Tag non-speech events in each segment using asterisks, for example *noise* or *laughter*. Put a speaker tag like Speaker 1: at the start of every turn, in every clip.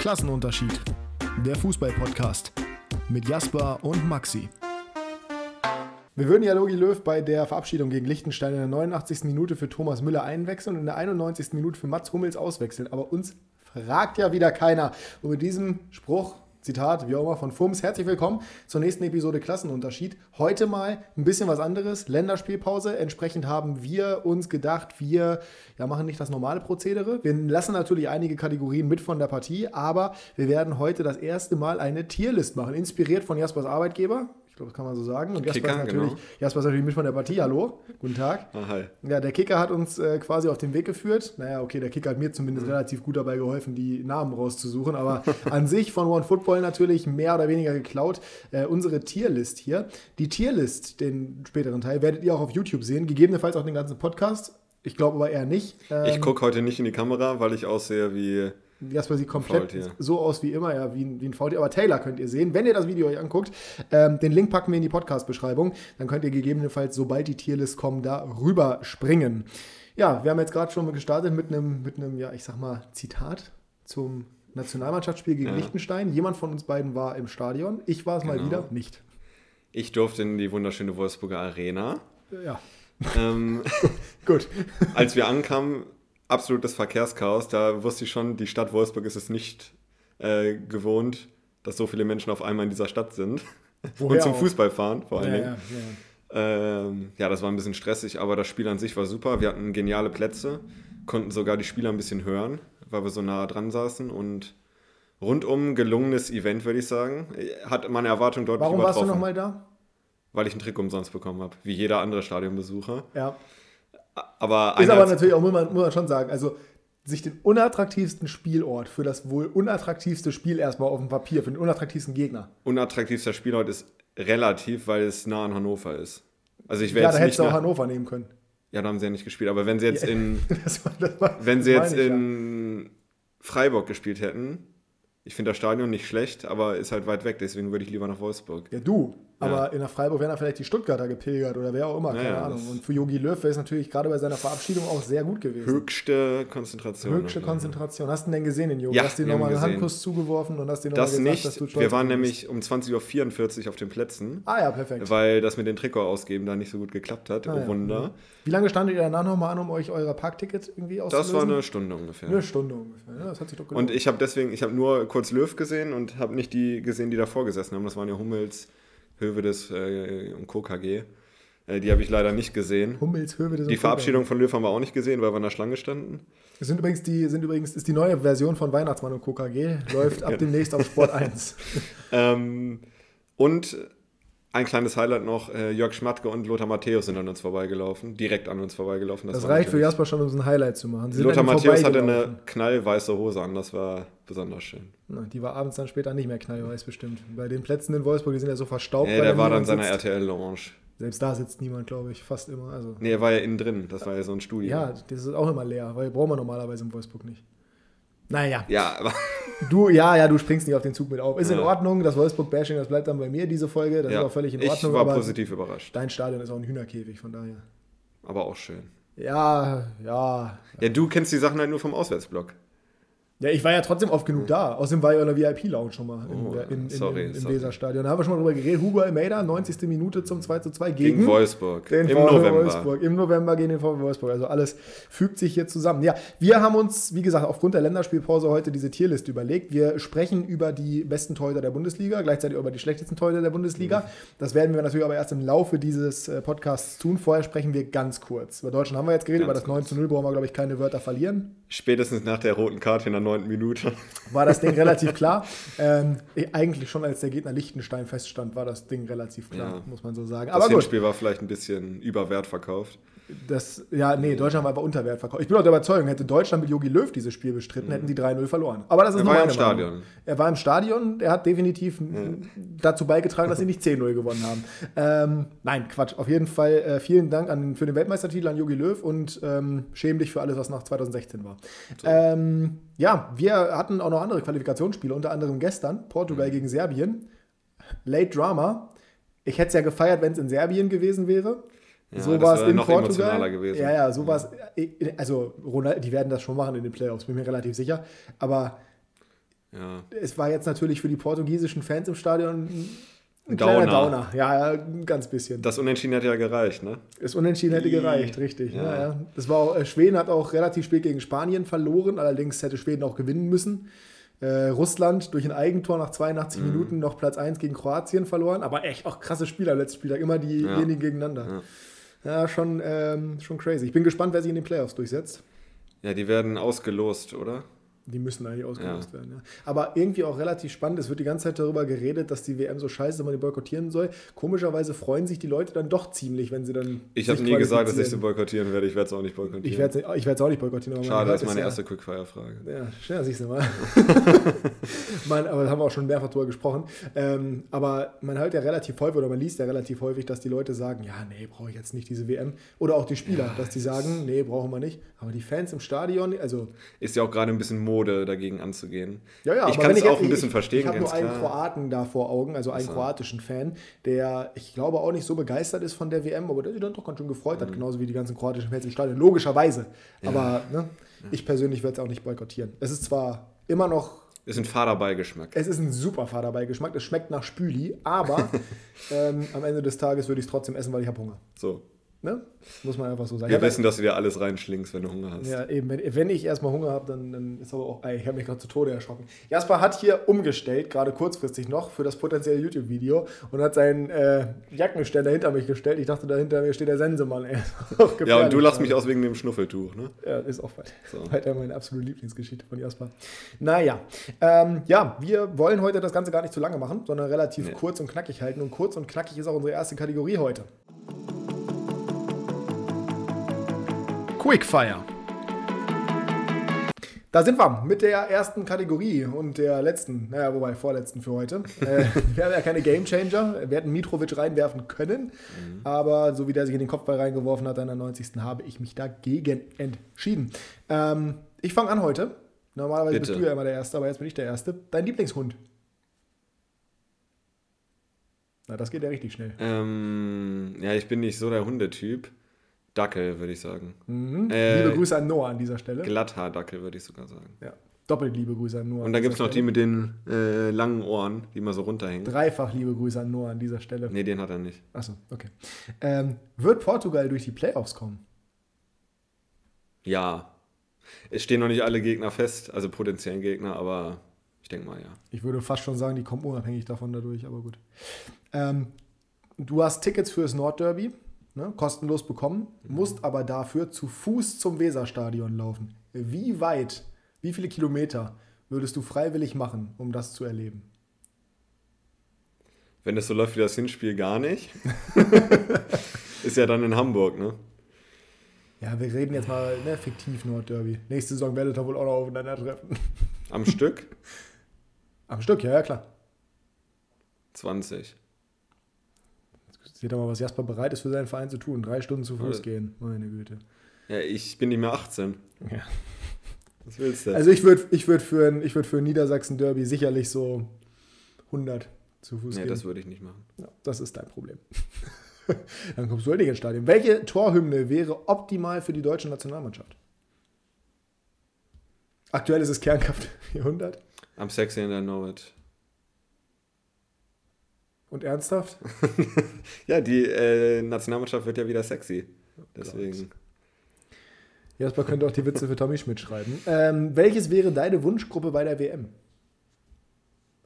Speaker 1: Klassenunterschied. Der Fußball-Podcast mit Jasper und Maxi. Wir würden ja Logi Löw bei der Verabschiedung gegen Liechtenstein in der 89. Minute für Thomas Müller einwechseln und in der 91. Minute für Mats Hummels auswechseln. Aber uns fragt ja wieder keiner. Und mit diesem Spruch Zitat, wie auch immer, von Fums. Herzlich willkommen zur nächsten Episode Klassenunterschied. Heute mal ein bisschen was anderes, Länderspielpause. Entsprechend haben wir uns gedacht, wir ja, machen nicht das normale Prozedere. Wir lassen natürlich einige Kategorien mit von der Partie, aber wir werden heute das erste Mal eine Tierlist machen, inspiriert von Jaspers Arbeitgeber glaube, das kann man so sagen. Und Jasper, Kicker, ist natürlich, genau. Jasper ist natürlich mit von der Partie. Hallo, guten Tag.
Speaker 2: Ah, hi.
Speaker 1: Ja, der Kicker hat uns äh, quasi auf den Weg geführt. Naja, okay, der Kicker hat mir zumindest mhm. relativ gut dabei geholfen, die Namen rauszusuchen. Aber *laughs* an sich von One Football natürlich mehr oder weniger geklaut. Äh, unsere Tierlist hier. Die Tierlist, den späteren Teil, werdet ihr auch auf YouTube sehen. Gegebenenfalls auch den ganzen Podcast. Ich glaube aber eher nicht.
Speaker 2: Ähm, ich gucke heute nicht in die Kamera, weil ich aussehe wie
Speaker 1: Jasper sieht komplett Faultier. so aus wie immer, ja, wie ein, wie ein Faultier. Aber Taylor könnt ihr sehen, wenn ihr das Video euch anguckt. Ähm, den Link packen wir in die Podcast-Beschreibung. Dann könnt ihr gegebenenfalls, sobald die Tierlist kommen, da rüber springen. Ja, wir haben jetzt gerade schon gestartet mit einem, mit einem, ja, ich sag mal, Zitat zum Nationalmannschaftsspiel gegen ja. Liechtenstein. Jemand von uns beiden war im Stadion. Ich war es genau. mal wieder nicht.
Speaker 2: Ich durfte in die wunderschöne Wolfsburger Arena.
Speaker 1: Ja.
Speaker 2: Ähm, *laughs* Gut. als wir ankamen, absolutes Verkehrschaos. Da wusste ich schon, die Stadt Wolfsburg ist es nicht äh, gewohnt, dass so viele Menschen auf einmal in dieser Stadt sind. Woher *laughs* und zum auch? Fußball fahren, vor allen Dingen. Ja, ja, ähm, ja, das war ein bisschen stressig, aber das Spiel an sich war super. Wir hatten geniale Plätze, konnten sogar die Spieler ein bisschen hören, weil wir so nah dran saßen und rundum gelungenes Event, würde ich sagen. Hat meine Erwartung deutlich
Speaker 1: Warum übertroffen. Warum warst du nochmal da?
Speaker 2: Weil ich ein Trick umsonst bekommen habe, wie jeder andere Stadionbesucher.
Speaker 1: Ja.
Speaker 2: Aber
Speaker 1: ist aber natürlich auch, muss man, muss man schon sagen, also sich den unattraktivsten Spielort für das wohl unattraktivste Spiel erstmal auf dem Papier, für den unattraktivsten Gegner.
Speaker 2: Unattraktivster Spielort ist relativ, weil es nah an Hannover ist. Also ich wäre
Speaker 1: ja,
Speaker 2: jetzt
Speaker 1: da hättest du auch Hannover nehmen können.
Speaker 2: Ja, da haben sie ja nicht gespielt. Aber wenn sie jetzt in, *laughs* das war, das war, wenn sie jetzt in ja. Freiburg gespielt hätten, ich finde das Stadion nicht schlecht, aber ist halt weit weg, deswegen würde ich lieber nach Wolfsburg.
Speaker 1: Ja, du. Aber ja. in der Freiburg wären da vielleicht die Stuttgarter gepilgert oder wer auch immer, keine ja, Ahnung. Und für Yogi Löw wäre es natürlich gerade bei seiner Verabschiedung auch sehr gut gewesen.
Speaker 2: Höchste Konzentration.
Speaker 1: Höchste Konzentration. Hast du denn gesehen, den Yogi? Ja, hast du ihm nochmal einen Handkuss zugeworfen und hast dir nochmal
Speaker 2: gesagt, nicht. dass du stolz Wir waren nämlich um 20.44 Uhr auf den Plätzen.
Speaker 1: Ah ja, perfekt.
Speaker 2: Weil das mit den Trikot ausgeben da nicht so gut geklappt hat. Ah, oh Wunder.
Speaker 1: Wie lange standet ihr danach nochmal an, um euch euer Parkticket irgendwie auszulösen?
Speaker 2: Das war eine Stunde ungefähr.
Speaker 1: Eine Stunde ungefähr, das hat sich doch gelohnt.
Speaker 2: Und ich habe deswegen, ich habe nur kurz Löw gesehen und habe nicht die gesehen, die davor gesessen haben. Das waren ja Hummels, Hövedes äh, und KKG. Äh, die habe ich leider nicht gesehen.
Speaker 1: Hummels, Hövedes
Speaker 2: Die Verabschiedung von Löw haben wir auch nicht gesehen, weil wir in der Schlange standen.
Speaker 1: Das sind übrigens die, sind übrigens, ist die neue Version von Weihnachtsmann und KKG, läuft ab demnächst auf Sport 1. *laughs*
Speaker 2: ähm, und ein kleines Highlight noch: äh, Jörg Schmatke und Lothar Matthäus sind an uns vorbeigelaufen, direkt an uns vorbeigelaufen.
Speaker 1: Das, das reicht für Jasper schon, um so ein Highlight zu machen.
Speaker 2: Sie Lothar Matthäus hatte eine knallweiße Hose an, das war besonders schön.
Speaker 1: Na, die war abends dann später nicht mehr knallweiß bestimmt. Bei den Plätzen in Wolfsburg, die sind ja so verstaubt.
Speaker 2: Nee, der war dann seiner RTL-Lounge.
Speaker 1: Selbst da sitzt niemand, glaube ich, fast immer. Also,
Speaker 2: nee, er war ja innen drin, das war ja so ein Studio.
Speaker 1: Ja, das ist auch immer leer, weil brauchen wir normalerweise in Wolfsburg nicht. Naja.
Speaker 2: Ja, aber.
Speaker 1: Du, ja, ja, du springst nicht auf den Zug mit auf. Ist ja. in Ordnung, das Wolfsburg-Bashing, das bleibt dann bei mir, diese Folge. Das ja. ist auch völlig in Ordnung.
Speaker 2: Ich war positiv überrascht.
Speaker 1: Dein Stadion ist auch ein Hühnerkäfig, von daher.
Speaker 2: Aber auch schön.
Speaker 1: Ja, ja.
Speaker 2: Ja, du kennst die Sachen halt nur vom Auswärtsblock.
Speaker 1: Ja, ich war ja trotzdem oft genug da. Außerdem war ich in der VIP-Lounge schon mal oh, in, in, sorry, im, im Weserstadion. Da haben wir schon mal drüber geredet. Hugo Almeida, 90. Minute zum 2 zu 2 gegen,
Speaker 2: gegen Wolfsburg.
Speaker 1: Den Im November. Wolfsburg. Im November gegen den VfL Wolfsburg. Also alles fügt sich hier zusammen. Ja, wir haben uns, wie gesagt, aufgrund der Länderspielpause heute diese Tierliste überlegt. Wir sprechen über die besten Torhüter der Bundesliga, gleichzeitig über die schlechtesten Torhüter der Bundesliga. Mhm. Das werden wir natürlich aber erst im Laufe dieses äh, Podcasts tun. Vorher sprechen wir ganz kurz. Über Deutschland haben wir jetzt geredet, ganz über das 9 zu 0 brauchen wir, glaube ich, keine Wörter verlieren.
Speaker 2: Spätestens nach der roten Karte in der neunten Minute *laughs*
Speaker 1: war das Ding relativ klar. Ähm, eigentlich schon als der Gegner Liechtenstein feststand, war das Ding relativ klar, ja. muss man so sagen.
Speaker 2: Aber das Spiel war vielleicht ein bisschen überwert verkauft.
Speaker 1: Das, ja, nee, Deutschland war aber unter Wert verkauft. Ich bin auch der Überzeugung, hätte Deutschland mit Jogi Löw dieses Spiel bestritten, mhm. hätten die 3-0 verloren. Aber das ist
Speaker 2: er war im Stadion. Meinung.
Speaker 1: Er war im Stadion, er hat definitiv mhm. dazu beigetragen, dass sie nicht 10-0 gewonnen haben. Ähm, nein, Quatsch. Auf jeden Fall äh, vielen Dank an, für den Weltmeistertitel an Jogi Löw und ähm, schäm dich für alles, was nach 2016 war. So. Ähm, ja, wir hatten auch noch andere Qualifikationsspiele, unter anderem gestern, Portugal mhm. gegen Serbien. Late Drama. Ich hätte es ja gefeiert, wenn es in Serbien gewesen wäre.
Speaker 2: Ja, so war es in Portugal. Gewesen.
Speaker 1: Ja, ja, so war es. Also, Ronald, die werden das schon machen in den Playoffs, bin mir relativ sicher. Aber Ja. Es war jetzt natürlich für die portugiesischen Fans im Stadion ein Downer. kleiner Downer. Ja, ein ganz bisschen.
Speaker 2: Das Unentschieden hätte ja gereicht, ne?
Speaker 1: Das Unentschieden hätte gereicht, richtig. Ja. Ja, ja. Das war auch, äh, Schweden hat auch relativ spät gegen Spanien verloren, allerdings hätte Schweden auch gewinnen müssen. Äh, Russland durch ein Eigentor nach 82 mhm. Minuten noch Platz 1 gegen Kroatien verloren, aber echt auch krasse Spieler letzten Spieltag, immer diejenigen gegeneinander. Ja, schon, ähm, schon crazy. Ich bin gespannt, wer sich in den Playoffs durchsetzt.
Speaker 2: Ja, die werden ausgelost, oder?
Speaker 1: Die müssen eigentlich ausgelöst ja. werden. Ja. Aber irgendwie auch relativ spannend. Es wird die ganze Zeit darüber geredet, dass die WM so scheiße ist, dass man die boykottieren soll. Komischerweise freuen sich die Leute dann doch ziemlich, wenn sie dann.
Speaker 2: Ich habe nie gesagt, dass ich sie boykottieren werde. Ich werde es auch nicht boykottieren.
Speaker 1: Ich werde es auch nicht boykottieren.
Speaker 2: Schade, das ist meine erste Quickfire-Frage.
Speaker 1: Ja, schnell, siehst du mal. *laughs* man, aber da haben wir auch schon mehrfach drüber gesprochen. Ähm, aber man hört ja relativ häufig oder man liest ja relativ häufig, dass die Leute sagen: Ja, nee, brauche ich jetzt nicht diese WM. Oder auch die Spieler, dass die sagen: Nee, brauchen wir nicht. Aber die Fans im Stadion, also.
Speaker 2: Ist ja auch gerade ein bisschen Mode dagegen anzunehmen anzugehen. Ja, ja, ich kann es auch ein bisschen verstehen.
Speaker 1: Ich, ich habe nur einen klar. Kroaten da vor Augen, also einen so. kroatischen Fan, der, ich glaube, auch nicht so begeistert ist von der WM, aber der sich dann doch ganz schön gefreut mhm. hat, genauso wie die ganzen kroatischen Fans im Stadion, logischerweise. Ja. Aber ne, ich persönlich werde es auch nicht boykottieren. Es ist zwar immer noch
Speaker 2: es ist ein Fahrerbeigeschmack.
Speaker 1: Es ist ein super Fahrerbeigeschmack. Es schmeckt nach Spüli, aber *laughs* ähm, am Ende des Tages würde ich es trotzdem essen, weil ich habe Hunger.
Speaker 2: So.
Speaker 1: Ne? Muss man einfach so sagen.
Speaker 2: Wir ja, wissen, dass du dir alles reinschlingst, wenn du Hunger hast.
Speaker 1: Ja, eben. Wenn, wenn ich erstmal Hunger habe, dann, dann, ist aber auch. Ey, ich habe mich gerade zu Tode erschrocken. Jasper hat hier umgestellt, gerade kurzfristig noch, für das potenzielle YouTube-Video und hat seinen äh, Jackenständer hinter mich gestellt. Ich dachte, dahinter mir steht der Sensemann. Ey. *laughs*
Speaker 2: ja, und du lachst mich aus wegen dem Schnuffeltuch, ne?
Speaker 1: Ja, ist auch weit. So. weiter meine absolute Lieblingsgeschichte von Jasper. Naja. Ähm, ja, wir wollen heute das Ganze gar nicht zu lange machen, sondern relativ nee. kurz und knackig halten. Und kurz und knackig ist auch unsere erste Kategorie heute. Quickfire. Da sind wir mit der ersten Kategorie und der letzten, naja, wobei vorletzten für heute. *laughs* äh, wir haben ja keine Gamechanger. Wir hätten Mitrovic reinwerfen können, mhm. aber so wie der sich in den Kopfball reingeworfen hat an der 90. habe ich mich dagegen entschieden. Ähm, ich fange an heute. Normalerweise Bitte. bist du ja immer der Erste, aber jetzt bin ich der Erste. Dein Lieblingshund? Na, das geht ja richtig schnell.
Speaker 2: Ähm, ja, ich bin nicht so der Hundetyp. Dackel, würde ich sagen.
Speaker 1: Mhm. Äh, liebe Grüße an Noah an dieser Stelle.
Speaker 2: Glatthaar-Dackel, würde ich sogar sagen.
Speaker 1: Ja. Doppelt liebe Grüße an Noah.
Speaker 2: Und da gibt es noch die mit den äh, langen Ohren, die immer so runterhängen.
Speaker 1: Dreifach liebe Grüße an Noah an dieser Stelle.
Speaker 2: Nee, den hat er nicht.
Speaker 1: Achso, okay. Ähm, wird Portugal durch die Playoffs kommen?
Speaker 2: Ja. Es stehen noch nicht alle Gegner fest, also potenziellen Gegner, aber ich denke mal, ja.
Speaker 1: Ich würde fast schon sagen, die kommen unabhängig davon dadurch, aber gut. Ähm, du hast Tickets fürs Nordderby ne, kostenlos bekommen, mhm. musst aber dafür zu Fuß zum Weserstadion laufen. Wie weit, wie viele Kilometer würdest du freiwillig machen, um das zu erleben?
Speaker 2: Wenn es so läuft wie das Hinspiel, gar nicht. *laughs* Ist ja dann in Hamburg, ne?
Speaker 1: Ja, wir reden jetzt mal ne, fiktiv Nordderby. Nächste Saison werdet ihr wohl auch noch aufeinandertreffen.
Speaker 2: Am Stück? *laughs*
Speaker 1: Am Stück, ja, ja, klar.
Speaker 2: 20.
Speaker 1: Seht doch mal, was Jasper bereit ist für seinen Verein zu tun. Drei Stunden zu Fuß gehen. Meine Güte.
Speaker 2: Ja, ich bin nicht mehr 18.
Speaker 1: Ja. Was willst du? Also ich würde ich würd für, ein, würd für ein Niedersachsen-Derby sicherlich so 100 zu Fuß nee, gehen.
Speaker 2: Nee, das würde ich nicht machen.
Speaker 1: Ja, das ist dein Problem. *laughs* Dann kommst du halt nicht ins Stadion. Welche Torhymne wäre optimal für die deutsche Nationalmannschaft? Aktuell ist es Kernkraft 400.
Speaker 2: I'm sexy and I know it.
Speaker 1: Und ernsthaft? *laughs*
Speaker 2: ja, die äh, Nationalmannschaft wird ja wieder sexy. Deswegen.
Speaker 1: Jasper könnte auch die Witze für Tommy Schmidt schreiben. Ähm, welches wäre deine Wunschgruppe bei der WM?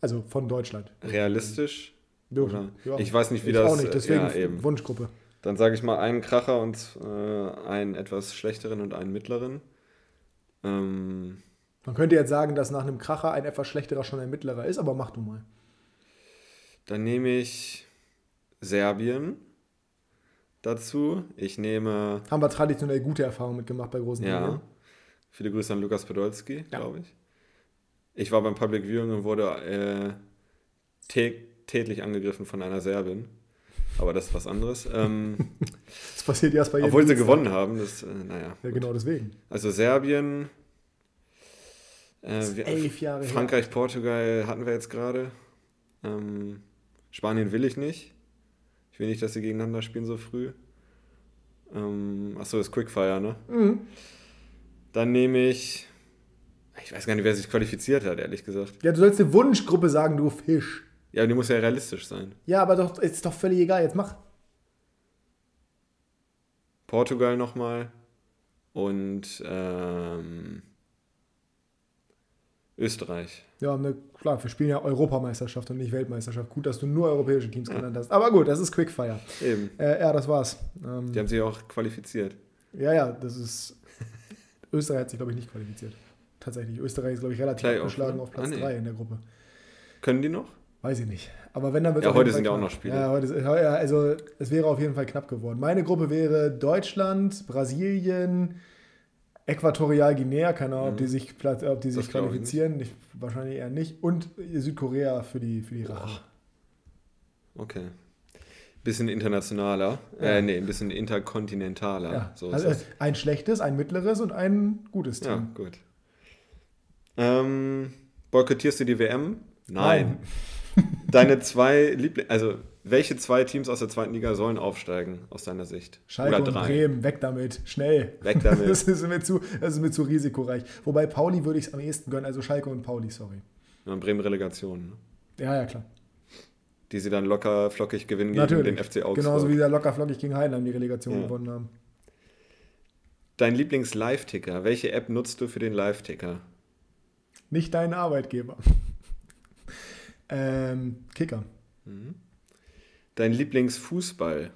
Speaker 1: Also von Deutschland.
Speaker 2: Realistisch? Ja, ja. Ich weiß nicht, wie ich das. Auch nicht,
Speaker 1: deswegen ja, eben. Wunschgruppe.
Speaker 2: Dann sage ich mal einen Kracher und äh, einen etwas schlechteren und einen mittleren. Ähm,
Speaker 1: Man könnte jetzt sagen, dass nach einem Kracher ein etwas schlechterer schon ein mittlerer ist, aber mach du mal.
Speaker 2: Dann nehme ich Serbien dazu. Ich nehme.
Speaker 1: Haben wir traditionell gute Erfahrungen mitgemacht bei großen
Speaker 2: Ja. Turnieren. Viele Grüße an Lukas Podolski, ja. glaube ich. Ich war beim Public Viewing und wurde äh, tätlich angegriffen von einer Serbin. Aber das ist was anderes. Ähm, *laughs*
Speaker 1: das passiert erst bei
Speaker 2: jedem Obwohl sie gewonnen haben, das, äh, naja.
Speaker 1: Ja, genau deswegen.
Speaker 2: Also Serbien.
Speaker 1: Äh, elf Jahre
Speaker 2: Frankreich, her. Portugal hatten wir jetzt gerade. Ähm, Spanien will ich nicht. Ich will nicht, dass sie gegeneinander spielen so früh. Ähm, achso, das Quickfire, ne? Mhm. Dann nehme ich Ich weiß gar nicht, wer sich qualifiziert hat, ehrlich gesagt.
Speaker 1: Ja, du sollst eine Wunschgruppe sagen, du Fisch.
Speaker 2: Ja, die muss ja realistisch sein.
Speaker 1: Ja, aber doch, ist doch völlig egal. Jetzt mach.
Speaker 2: Portugal nochmal und ähm, Österreich.
Speaker 1: Ja, ne, klar, wir spielen ja Europameisterschaft und nicht Weltmeisterschaft. Gut, dass du nur europäische Teams ja. genannt hast. Aber gut, das ist Quickfire. Eben. Äh, ja, das war's.
Speaker 2: Ähm, Die haben sich auch qualifiziert.
Speaker 1: Ja, ja, das ist. *laughs* Österreich hat sich, glaube ich, nicht qualifiziert. Tatsächlich. Österreich ist, glaube ich, relativ abgeschlagen auf Platz 3 ah, nee. in der Gruppe.
Speaker 2: Können die noch?
Speaker 1: Weiß ich nicht. Aber wenn, dann wird
Speaker 2: Ja, heute sind ja auch noch Spiele.
Speaker 1: Ja, heute ist, ja, also es wäre auf jeden Fall knapp geworden. Meine Gruppe wäre Deutschland, Brasilien, Äquatorial Guinea, keine Ahnung, mhm. ob die sich, ob die sich qualifizieren. Ich, wahrscheinlich eher nicht. Und Südkorea für die, für die Rache.
Speaker 2: Okay. Bisschen internationaler. Ja. Äh, nee, ein bisschen interkontinentaler. Ja.
Speaker 1: So also ein schlechtes, ein mittleres und ein gutes Team.
Speaker 2: Ja, gut. Ähm, boykottierst du die WM? Nein. Nein. Deine zwei Lieblings... Also welche zwei Teams aus der zweiten Liga sollen aufsteigen, aus deiner Sicht?
Speaker 1: Schalke Oder drei. und Bremen, weg damit, schnell.
Speaker 2: Weg damit. *laughs*
Speaker 1: das, ist mir zu, das ist mir zu risikoreich. Wobei Pauli würde ich es am ehesten gönnen, also Schalke und Pauli, sorry.
Speaker 2: Ja, Bremen Relegation. Ne?
Speaker 1: Ja, ja, klar.
Speaker 2: Die sie dann locker flockig gewinnen
Speaker 1: Natürlich. gegen den FC Augsburg. Genauso wie sie locker flockig gegen Heidenheim die Relegation ja. gewonnen haben.
Speaker 2: Dein Lieblings-Live-Ticker. Welche App nutzt du für den Live-Ticker?
Speaker 1: Nicht deinen Arbeitgeber. *laughs* ähm, Kicker. Mhm.
Speaker 2: Dein Lieblingsfußball?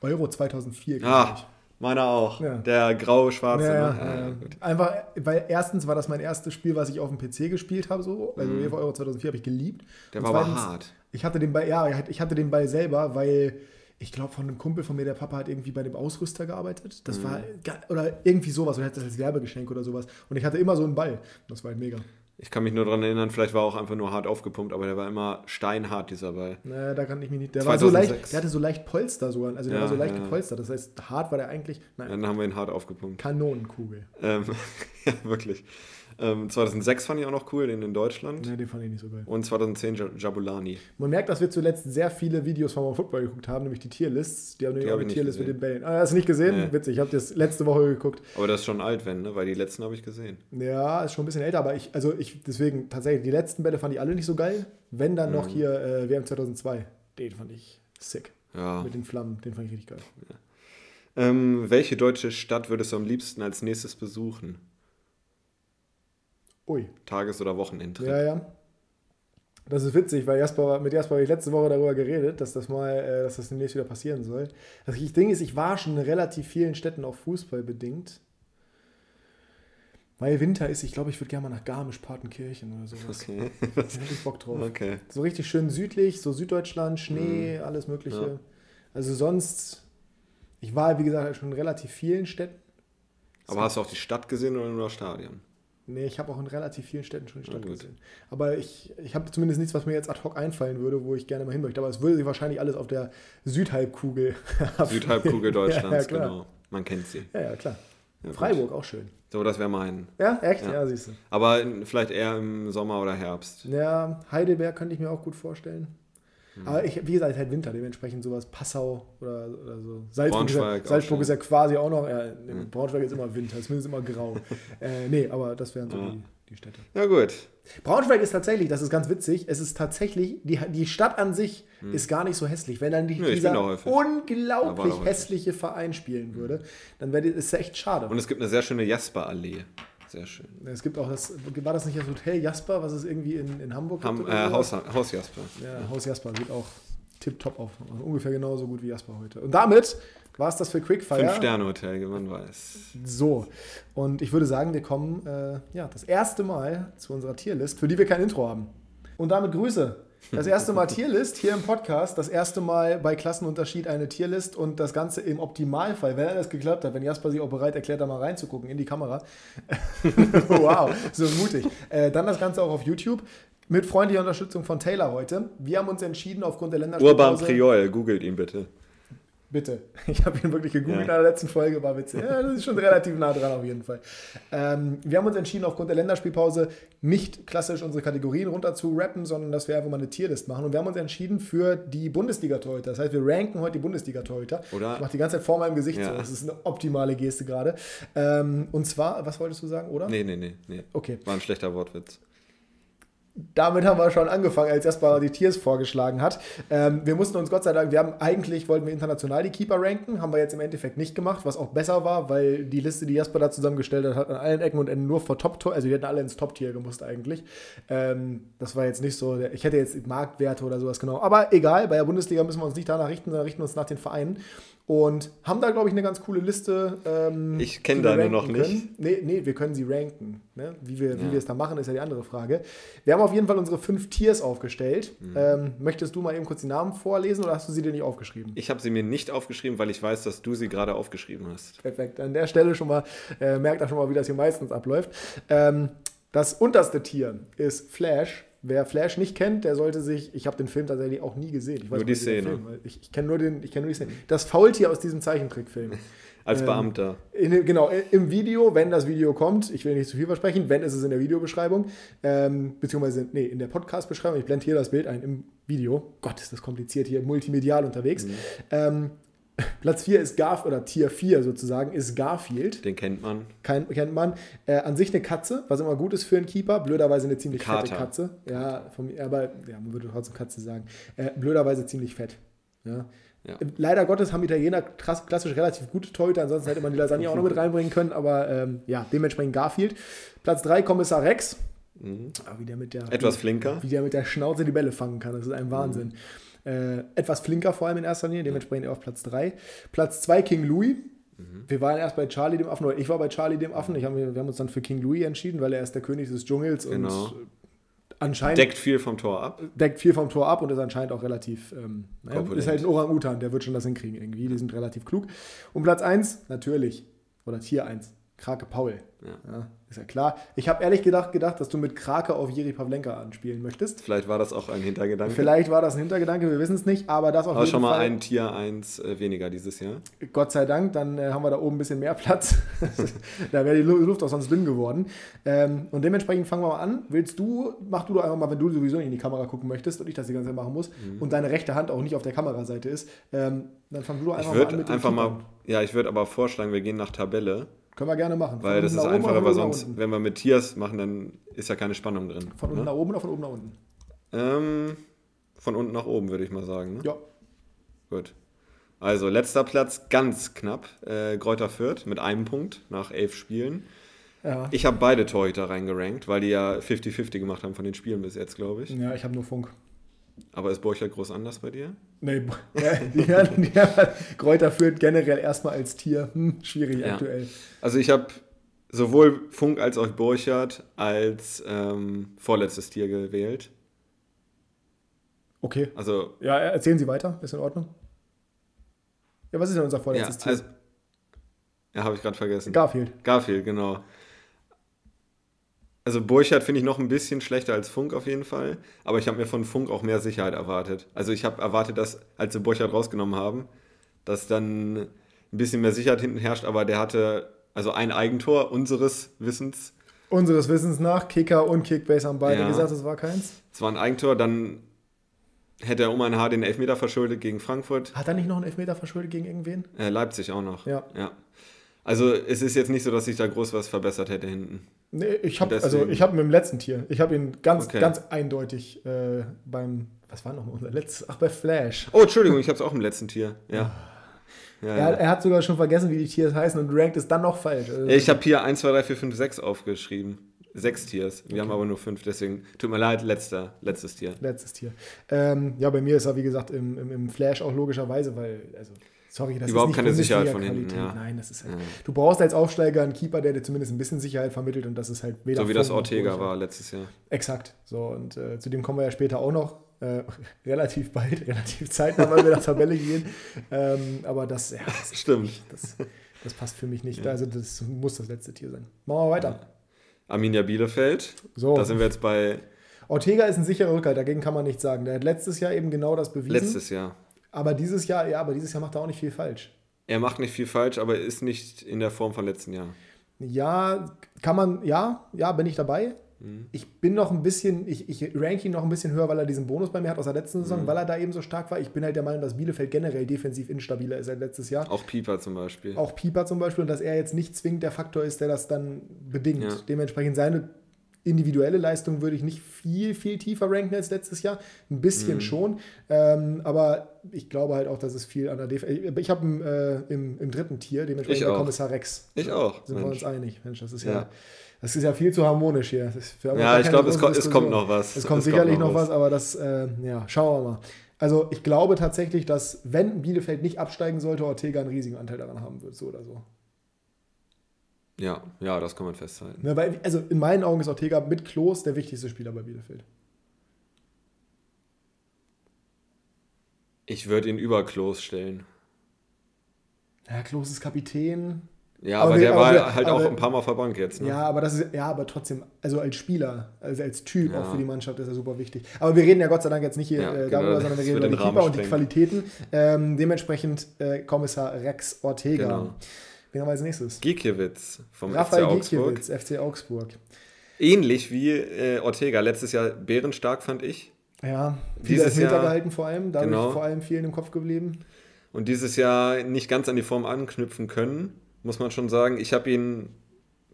Speaker 1: Euro 2004,
Speaker 2: ah, ich. Meiner auch. Ja. Der grau-schwarze. Ja,
Speaker 1: ja, ja, Einfach, weil erstens war das mein erstes Spiel, was ich auf dem PC gespielt habe. So. Also mhm. Euro 2004 habe ich geliebt.
Speaker 2: Der Und war zweitens, aber hart.
Speaker 1: Ich hatte den Ball, ja, ich hatte den Ball selber, weil ich glaube, von einem Kumpel von mir, der Papa hat irgendwie bei dem Ausrüster gearbeitet. Das mhm. war, oder irgendwie sowas, oder hat das als Werbegeschenk oder sowas. Und ich hatte immer so einen Ball. Das war halt mega.
Speaker 2: Ich kann mich nur daran erinnern, vielleicht war er auch einfach nur hart aufgepumpt, aber der war immer steinhart, dieser Ball.
Speaker 1: Naja, da kann ich mich nicht. Der, war so leicht, der hatte so leicht Polster so Also der ja, war so leicht ja. gepolstert. Das heißt, hart war der eigentlich.
Speaker 2: Nein. Dann haben wir ihn hart aufgepumpt.
Speaker 1: Kanonenkugel.
Speaker 2: Ähm, *laughs* ja, wirklich. Ähm, 2006 fand ich auch noch cool, den in Deutschland.
Speaker 1: Nee, den fand ich nicht so geil.
Speaker 2: Und 2010 Jabulani.
Speaker 1: Man merkt, dass wir zuletzt sehr viele Videos vom Football geguckt haben, nämlich die Tierlists. Die haben die auch eine Tierlist mit den Bällen. Ah, hast du nicht gesehen? Nee. Witzig, ich habe das letzte Woche geguckt.
Speaker 2: Aber das ist schon alt, wenn, ne? Weil die letzten habe ich gesehen.
Speaker 1: Ja, ist schon ein bisschen älter, aber ich, also ich, deswegen tatsächlich, die letzten Bälle fand ich alle nicht so geil. Wenn dann mhm. noch hier äh, WM 2002. Den fand ich sick.
Speaker 2: Ja.
Speaker 1: Mit den Flammen, den fand ich richtig geil. Ja.
Speaker 2: Ähm, welche deutsche Stadt würdest du am liebsten als nächstes besuchen?
Speaker 1: Ui.
Speaker 2: Tages- oder Wochenendtrip.
Speaker 1: Ja, ja. Das ist witzig, weil Jasper, mit Jasper habe ich letzte Woche darüber geredet, dass das mal, äh, dass das demnächst wieder passieren soll. Das Ding ist, ich war schon in relativ vielen Städten auch Fußball bedingt. Weil Winter ist, ich glaube, ich würde gerne mal nach Garmisch-Partenkirchen oder sowas. Okay. Da hätte ich Bock drauf.
Speaker 2: Okay.
Speaker 1: So richtig schön südlich, so Süddeutschland, Schnee, mhm. alles Mögliche. Ja. Also sonst, ich war, wie gesagt, schon in relativ vielen Städten.
Speaker 2: Aber so. hast du auch die Stadt gesehen oder nur das Stadion?
Speaker 1: Nee, ich habe auch in relativ vielen Städten schon die Stadt gesehen. Aber ich, ich habe zumindest nichts, was mir jetzt ad hoc einfallen würde, wo ich gerne mal hin möchte. Aber es würde sich wahrscheinlich alles auf der Südhalbkugel *laughs*
Speaker 2: Südhalbkugel *laughs* Deutschlands, ja, ja, genau. Man kennt sie.
Speaker 1: Ja, ja, klar. Ja, Freiburg gut. auch schön.
Speaker 2: So, das wäre mein.
Speaker 1: Ja, echt? Ja, siehst du.
Speaker 2: Aber vielleicht eher im Sommer oder Herbst.
Speaker 1: Ja, Heidelberg könnte ich mir auch gut vorstellen. Mhm. Aber ich, wie gesagt, halt Winter, dementsprechend sowas Passau oder, oder so. Salzburg, ist ja, Salzburg ist ja, quasi auch noch, ja, mhm. Braunschweig ist immer Winter, zumindest immer grau. *laughs* äh, nee, aber das wären so ja. die, die Städte.
Speaker 2: Ja, gut.
Speaker 1: Braunschweig ist tatsächlich, das ist ganz witzig, es ist tatsächlich, die, die Stadt an sich hm. ist gar nicht so hässlich. Wenn dann die, Nö, dieser unglaublich hässliche Verein spielen würde, dann wäre es echt schade.
Speaker 2: Und es gibt eine sehr schöne Jasper-Allee. Sehr schön.
Speaker 1: Es gibt auch das, war das nicht das Hotel Jasper, was es irgendwie in, in Hamburg
Speaker 2: gibt? Ham, äh, Haus, Haus Jasper.
Speaker 1: Ja, Haus Jasper sieht auch tipptopp auf. Ungefähr genauso gut wie Jasper heute. Und damit war es das für Quickfire.
Speaker 2: Fünf-Sterne-Hotel, man weiß.
Speaker 1: So, und ich würde sagen, wir kommen äh, ja, das erste Mal zu unserer Tierlist, für die wir kein Intro haben. Und damit Grüße das erste Mal Tierlist hier im Podcast, das erste Mal bei Klassenunterschied eine Tierlist und das Ganze im Optimalfall, wenn alles geklappt hat, wenn Jasper sich auch bereit erklärt, da mal reinzugucken in die Kamera. *laughs* wow, so mutig. Äh, dann das Ganze auch auf YouTube. Mit freundlicher Unterstützung von Taylor heute. Wir haben uns entschieden, aufgrund der Länderspielpause...
Speaker 2: Urban Priol, googelt ihn bitte.
Speaker 1: Bitte. *laughs* Ich habe ihn wirklich gegoogelt ja. in der letzten Folge, war witzig. Ja, das ist schon relativ nah dran auf jeden Fall. Ähm, wir haben uns entschieden, aufgrund der Länderspielpause nicht klassisch unsere Kategorien runter zu rappen, sondern dass wir einfach mal eine Tierlist machen. Und wir haben uns entschieden für die Bundesliga-Torhüter. Das heißt, wir ranken heute die Bundesliga-Torhüter. Ich mache die ganze Zeit vor meinem Gesicht ja. so. Das ist eine optimale Geste gerade. Ähm, und zwar, was wolltest du sagen, oder?
Speaker 2: Nee, nee, nee, nee.
Speaker 1: Okay.
Speaker 2: War ein schlechter Wortwitz
Speaker 1: damit haben wir schon angefangen, als erstmal die Tiers vorgeschlagen hat. Ähm, wir mussten uns Gott sei Dank, wir haben eigentlich, wollten wir international die Keeper ranken, haben wir jetzt im Endeffekt nicht gemacht, was auch besser war, weil die Liste, die Jasper da zusammengestellt hat, hat an allen Ecken und Enden nur vor top also die hätten alle ins Top-Tier gemusst eigentlich. Ähm, das war jetzt nicht so, ich hätte jetzt Marktwerte oder sowas genau, aber egal, bei der Bundesliga müssen wir uns nicht danach richten, sondern richten uns nach den Vereinen und haben da, glaube ich, eine ganz coole Liste.
Speaker 2: Ähm, ich kenne deine noch nicht.
Speaker 1: Können. Nee, nee, wir können sie ranken. Ne? Wie, wir, ja. es da machen, ist ja die andere Frage. Wir haben auf jeden Fall unsere fünf Tiers aufgestellt. Mhm. Ähm, möchtest du mal eben kurz die Namen vorlesen oder hast du sie dir nicht aufgeschrieben?
Speaker 2: Ich habe sie mir nicht aufgeschrieben, weil ich weiß, dass du sie gerade aufgeschrieben hast.
Speaker 1: Perfekt. An der Stelle schon mal, äh, merkt er schon mal, wie das hier meistens abläuft. Ähm, das unterste Tier ist Flash Wer Flash nicht kennt, der sollte sich, ich habe den Film tatsächlich auch nie gesehen. Ich
Speaker 2: weiß nur die Szene.
Speaker 1: Film, ich, ich kenne nur, den, ich kenn nur die Szene. Das Faultier aus diesem Zeichentrickfilm. *laughs*
Speaker 2: Als ähm, Beamter.
Speaker 1: In, genau, im Video, wenn das Video kommt, ich will nicht zu viel versprechen, wenn ist es in der Videobeschreibung, ähm, beziehungsweise, nee, in der Podcast-Beschreibung, ich blende hier das Bild ein im Video. Gott, ist das kompliziert hier, multimedial unterwegs. Mhm. Ähm, Platz 4 ist Garfield, oder Tier 4 sozusagen, ist Garfield.
Speaker 2: Den kennt man.
Speaker 1: Kein, kennt man. Äh, an sich eine Katze, was immer gut ist für einen Keeper. Blöderweise eine ziemlich Kater. fette Katze. Ja, vom, aber ja, man würde trotzdem Katze sagen. Äh, blöderweise ziemlich fett. Ja. Ja. Leider Gottes haben Italiener klassisch relativ gute Torhüter, ansonsten hätte man die Lasagne auch noch mit reinbringen können, aber ähm, ja, dementsprechend Garfield. Platz 3 Kommissar Rex. Mhm. Ah, wie der mit der,
Speaker 2: Etwas flinker.
Speaker 1: Wie der mit der Schnauze die Bälle fangen kann, das ist ein Wahnsinn. Mhm. Äh, etwas flinker vor allem in erster Linie, dementsprechend auf Platz 3. Platz 2 King Louis. Mhm. Wir waren erst bei Charlie dem Affen, oder ich war bei Charlie dem Affen. Hab, wir haben uns dann für King Louis entschieden, weil er ist der König des Dschungels genau. und anscheinend.
Speaker 2: Deckt viel vom Tor ab.
Speaker 1: Deckt viel vom Tor ab und ist anscheinend auch relativ. Ähm, naja, ist halt ein Orang-Utan, der wird schon das hinkriegen irgendwie. Die sind relativ klug. Und Platz 1, natürlich. Oder Tier 1, Krake Paul. Ja. ja. ist ja klar. Ich habe ehrlich gedacht, gedacht, dass du mit Krake auf Jiri Pavlenka anspielen möchtest.
Speaker 2: Vielleicht war das auch ein Hintergedanke.
Speaker 1: Vielleicht war das ein Hintergedanke, wir wissen es nicht, aber das
Speaker 2: auf aber jeden schon mal Fall. ein Tier 1 äh, weniger dieses Jahr.
Speaker 1: Gott sei Dank, dann äh, haben wir da oben ein bisschen mehr Platz. *laughs* da wäre die Luft auch sonst dünn geworden. Ähm, und dementsprechend fangen wir mal an. Willst du, mach du doch einfach mal, wenn du sowieso nicht in die Kamera gucken möchtest und ich das die ganze Zeit machen muss mhm. und deine rechte Hand auch nicht auf der Kameraseite ist, ähm, dann fang du doch einfach
Speaker 2: mal an mit dem einfach mal, Ja, ich würde aber vorschlagen, wir gehen nach Tabelle.
Speaker 1: Können wir gerne machen.
Speaker 2: Weil das ist einfacher, weil sonst, wenn wir mit Tiers machen, dann ist ja keine Spannung drin.
Speaker 1: Von unten ne? nach oben oder von oben nach unten?
Speaker 2: Ähm, von unten nach oben, würde ich mal sagen. Ne?
Speaker 1: Ja.
Speaker 2: Gut. Also, letzter Platz, ganz knapp. Äh, Kräuter Fürth mit einem Punkt nach elf Spielen. Ja. Ich habe beide Torhüter reingerankt, weil die ja 50-50 gemacht haben von den Spielen bis jetzt, glaube ich.
Speaker 1: Ja, ich habe nur Funk.
Speaker 2: Aber ist Borchert groß anders bei dir?
Speaker 1: Nee, *laughs* ja, die, die Kräuter führt generell erstmal als Tier. Hm, schwierig ja. aktuell.
Speaker 2: Also ich habe sowohl Funk als auch Borchert als ähm, vorletztes Tier gewählt.
Speaker 1: Okay.
Speaker 2: Also,
Speaker 1: ja, erzählen Sie weiter, ist in Ordnung. Ja, was ist denn unser vorletztes ja, Tier? Also,
Speaker 2: ja, habe ich gerade vergessen.
Speaker 1: Garfield.
Speaker 2: Garfield, genau. Also Burchard finde ich noch ein bisschen schlechter als Funk auf jeden Fall, aber ich habe mir von Funk auch mehr Sicherheit erwartet. Also ich habe erwartet, dass, als sie Burchard rausgenommen haben, dass dann ein bisschen mehr Sicherheit hinten herrscht, aber der hatte also ein Eigentor unseres Wissens.
Speaker 1: Unseres Wissens nach, Kicker und Kickbase haben beide ja. gesagt, es war keins.
Speaker 2: Es war ein Eigentor, dann hätte er um ein Haar den Elfmeter verschuldet gegen Frankfurt.
Speaker 1: Hat er nicht noch einen Elfmeter verschuldet gegen irgendwen?
Speaker 2: Äh, Leipzig auch noch.
Speaker 1: Ja.
Speaker 2: ja. Also es ist jetzt nicht so, dass sich da groß was verbessert hätte hinten.
Speaker 1: Nee, ich habe also ich habe mit dem letzten Tier, ich habe ihn ganz okay. ganz eindeutig äh, beim was war nochmal unser letztes? Ach bei Flash.
Speaker 2: Oh Entschuldigung, ich habe es auch im letzten Tier. Ja.
Speaker 1: ja, er, ja. er, hat sogar schon vergessen, wie die Tiers heißen und rankt es dann noch falsch.
Speaker 2: Also ich habe hier 1, 2, 3, 4, 5, 6 aufgeschrieben. Sechs Tiers. Wir okay. haben aber nur fünf, deswegen tut mir leid, letzter, letztes Tier.
Speaker 1: Letztes Tier. Ähm, ja, bei mir ist er, wie gesagt, im, im, im Flash auch logischerweise, weil, also Sorry, das
Speaker 2: Überhaupt ist nicht keine Sicherheit von hinten. Ja.
Speaker 1: Nein, das ist halt, ja. Du brauchst als Aufsteiger einen Keeper, der dir zumindest ein bisschen Sicherheit vermittelt und das ist halt
Speaker 2: weder. So wie das Ortega war letztes Jahr.
Speaker 1: Exakt. So, und äh, zu dem kommen wir ja später auch noch. Äh, *laughs* relativ bald, *laughs* relativ zeitnah, weil wir nach Tabelle gehen. Ähm, aber das, ja, das
Speaker 2: stimmt.
Speaker 1: Das, das, passt für mich nicht. Ja. Also, das muss das letzte Tier sein. Machen wir weiter.
Speaker 2: Arminia Bielefeld. So. Da sind wir jetzt bei.
Speaker 1: Ortega ist ein sicherer Rückhalt, dagegen kann man nichts sagen. Der hat letztes Jahr eben genau das bewiesen.
Speaker 2: Letztes Jahr.
Speaker 1: Aber dieses Jahr, ja, aber dieses Jahr macht er auch nicht viel falsch.
Speaker 2: Er macht nicht viel falsch, aber ist nicht in der Form von letzten Jahr.
Speaker 1: Ja, kann man, ja, ja, bin ich dabei. Mhm. Ich bin noch ein bisschen, ich, ich rank ihn noch ein bisschen höher, weil er diesen Bonus bei mir hat aus der letzten Saison, mhm. weil er da eben so stark war. Ich bin halt der Meinung, dass Bielefeld generell defensiv instabiler ist als letztes Jahr.
Speaker 2: Auch Pieper zum Beispiel.
Speaker 1: Auch Pieper zum Beispiel und dass er jetzt nicht zwingend der Faktor ist, der das dann bedingt. Ja. Dementsprechend seine individuelle Leistung würde ich nicht viel, viel tiefer ranken als letztes Jahr. Ein bisschen mhm. schon. Ähm, aber ich glaube halt auch, dass es viel an der Def Ich habe äh, im, im, dritten Tier dementsprechend der Kommissar Rex.
Speaker 2: Ich auch.
Speaker 1: Sind Mensch. wir uns einig. Mensch, das ist ja, ja. Das ist ja viel zu harmonisch hier.
Speaker 2: ja, ich glaube, es, kommt, es kommt noch was.
Speaker 1: Es kommt es sicherlich kommt noch, noch was, aber das, äh, ja, schauen wir mal. Also ich glaube tatsächlich, dass wenn Bielefeld nicht absteigen sollte, Ortega einen riesigen Anteil daran haben wird, so oder so.
Speaker 2: Ja, ja, das kann man festhalten.
Speaker 1: Ja, weil, also in meinen Augen ist Ortega mit Klos der wichtigste Spieler bei Bielefeld.
Speaker 2: Ich würde ihn über Klos stellen.
Speaker 1: Ja, Klos ist Kapitän.
Speaker 2: Ja, aber, aber der war wir, halt auch ein paar Mal Bank jetzt.
Speaker 1: Ne? Ja, aber das ist, ja, aber trotzdem, also als Spieler, also als Typ ja. auch für die Mannschaft ist er super wichtig. Aber wir reden ja Gott sei Dank jetzt nicht hier ja, äh, darüber, genau, sondern wir reden über den Keeper und die Qualitäten. Ähm, dementsprechend äh, Kommissar Rex Ortega. Genau. Wen haben wir als nächstes?
Speaker 2: Giekiewicz
Speaker 1: vom Raphael FC Augsburg. Giekiewicz, FC Augsburg.
Speaker 2: Ähnlich wie äh, Ortega. Letztes Jahr bärenstark, fand ich.
Speaker 1: Ja, viele Elfmeter gehalten vor allem. Dadurch genau. vor allem vielen im Kopf geblieben.
Speaker 2: Und dieses Jahr nicht ganz an die Form anknüpfen können, muss man schon sagen. Ich habe ihn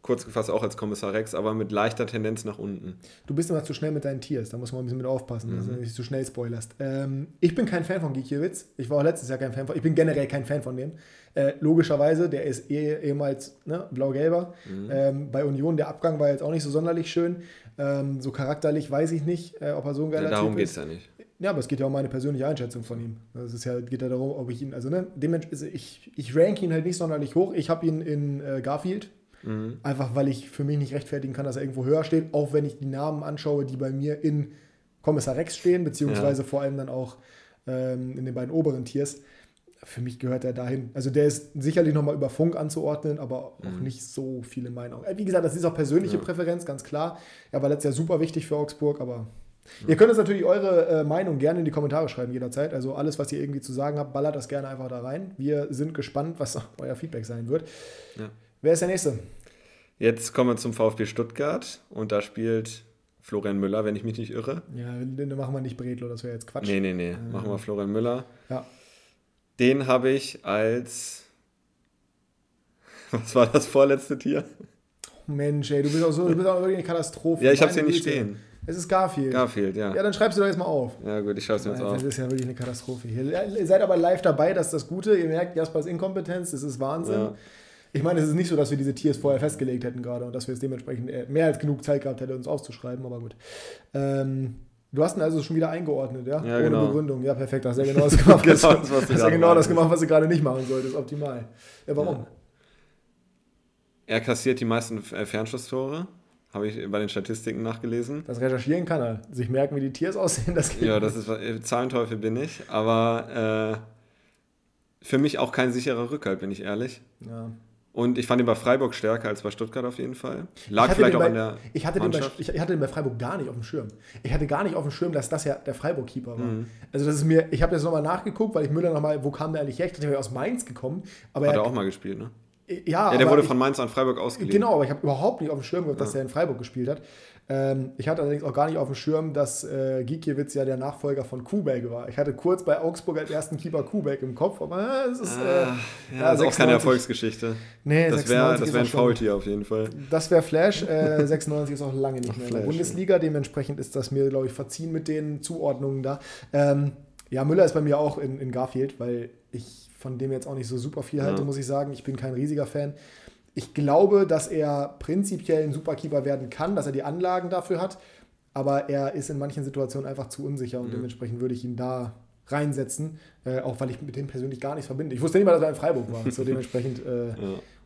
Speaker 2: kurz gefasst auch als Kommissar Rex, aber mit leichter Tendenz nach unten.
Speaker 1: Du bist immer zu schnell mit deinen Tiers, da muss man ein bisschen mit aufpassen, mhm. dass du nicht zu schnell spoilerst. Ähm, ich bin kein Fan von Gikiewicz, ich war auch letztes Jahr kein Fan von, ich bin generell kein Fan von dem. Äh, logischerweise, der ist eh, ehemals ne, blau-gelber. Mhm. Ähm, bei Union, der Abgang war jetzt auch nicht so sonderlich schön. Ähm, so charakterlich weiß ich nicht, äh, ob er so ein
Speaker 2: geiler ja, darum Typ ist. Darum geht es ja nicht.
Speaker 1: Ja, aber es geht ja um meine persönliche Einschätzung von ihm. Es ist ja, geht ja darum, ob ich ihn, also ne, dementsprechend, ich, ich rank ihn halt nicht sonderlich hoch. Ich habe ihn in äh, Garfield, Mhm. Einfach weil ich für mich nicht rechtfertigen kann, dass er irgendwo höher steht, auch wenn ich die Namen anschaue, die bei mir in Kommissar Rex stehen, beziehungsweise ja. vor allem dann auch ähm, in den beiden oberen Tiers. Für mich gehört er dahin. Also der ist sicherlich nochmal über Funk anzuordnen, aber auch mhm. nicht so viel in meinen Augen. Wie gesagt, das ist auch persönliche ja. Präferenz, ganz klar. Er war letztes Jahr super wichtig für Augsburg, aber Ihr könnt uns natürlich eure äh, Meinung gerne in die Kommentare schreiben jederzeit. Also alles, was ihr irgendwie zu sagen habt, ballert das gerne einfach da rein. Wir sind gespannt, was *laughs* euer Feedback sein wird. Ja. Wer ist der Nächste?
Speaker 2: Jetzt kommen wir zum VfB Stuttgart und da spielt Florian Müller, wenn ich mich nicht irre.
Speaker 1: Ja, den machen wir nicht Bredlo, das wäre jetzt Quatsch.
Speaker 2: Nee, nee, nee, äh, machen wir Florian Müller.
Speaker 1: Ja.
Speaker 2: Den habe ich als. *laughs* Was war das vorletzte Tier?
Speaker 1: Mensch, ey, du bist auch so, du bist auch wirklich eine Katastrophe.
Speaker 2: Ja, ich habe es hier nicht stehen.
Speaker 1: Es ist Garfield.
Speaker 2: Garfield, ja.
Speaker 1: Ja, dann schreibst du doch jetzt mal auf.
Speaker 2: Ja, gut, ich schreibe es jetzt auf.
Speaker 1: Das ist ja wirklich eine Katastrophe hier. Ihr seid aber live dabei, das ist das Gute. Ihr merkt Jaspers Inkompetenz, das ist Wahnsinn. Ja. Ich meine, es ist nicht so, dass wir diese Tiers vorher festgelegt hätten gerade und dass wir es dementsprechend äh, mehr als genug Zeit gehabt hätten, uns aufzuschreiben, aber gut. Ähm, du hast ihn also schon wieder eingeordnet, ja?
Speaker 2: ja Ohne genau.
Speaker 1: Begründung. Ja, perfekt. Hast ja *laughs* genau das gemacht, genau, was, hast ja genau das gemacht, was du gerade nicht machen solltest. Optimal. Ja, warum? Ja.
Speaker 2: Er kassiert die meisten äh, Fernschusstore. Habe ich bei den Statistiken nachgelesen.
Speaker 1: Das recherchieren kann er. Sich merken, wie die Tiers aussehen, das
Speaker 2: geht. Ja, das ist äh, Zahlenteufel bin ich. Aber äh, für mich auch kein sicherer Rückhalt, bin ich ehrlich.
Speaker 1: Ja.
Speaker 2: Und ich fand ihn bei Freiburg stärker als bei Stuttgart auf jeden Fall. Lag vielleicht auch
Speaker 1: bei,
Speaker 2: an der.
Speaker 1: Ich hatte, den bei, ich hatte den bei Freiburg gar nicht auf dem Schirm. Ich hatte gar nicht auf dem Schirm, dass das ja der Freiburg-Keeper war. Mhm. Also, das ist mir. Ich habe jetzt nochmal nachgeguckt, weil ich Müller nochmal, wo kam der eigentlich her? Ich dachte, aus Mainz gekommen. Aber
Speaker 2: Hat
Speaker 1: er
Speaker 2: auch mal gespielt, ne?
Speaker 1: Ja,
Speaker 2: ja der wurde von Mainz an Freiburg ausgeliehen.
Speaker 1: Genau, aber ich habe überhaupt nicht auf dem Schirm gehabt, dass ja. er in Freiburg gespielt hat. Ähm, ich hatte allerdings auch gar nicht auf dem Schirm, dass äh, Gikiewicz ja der Nachfolger von Kubek war. Ich hatte kurz bei Augsburg als ersten Keeper Kubek im Kopf, aber äh, es ist. Äh,
Speaker 2: ah, ja, ja, ist auch keine Erfolgsgeschichte.
Speaker 1: Nee,
Speaker 2: das wäre wär ein Faultier auf jeden Fall.
Speaker 1: Das wäre Flash. *laughs* 96 ist auch lange nicht Ach, mehr in der Bundesliga. Dementsprechend ist das mir, glaube ich, verziehen mit den Zuordnungen da. Ähm, ja, Müller ist bei mir auch in, in Garfield, weil ich von dem jetzt auch nicht so super viel halte, ja. muss ich sagen. Ich bin kein riesiger Fan. Ich glaube, dass er prinzipiell ein Superkeeper werden kann, dass er die Anlagen dafür hat, aber er ist in manchen Situationen einfach zu unsicher und mhm. dementsprechend würde ich ihn da reinsetzen, äh, auch weil ich mit dem persönlich gar nichts verbinde. Ich wusste nicht mal, dass er in Freiburg war. So *laughs* dementsprechend, äh, ja.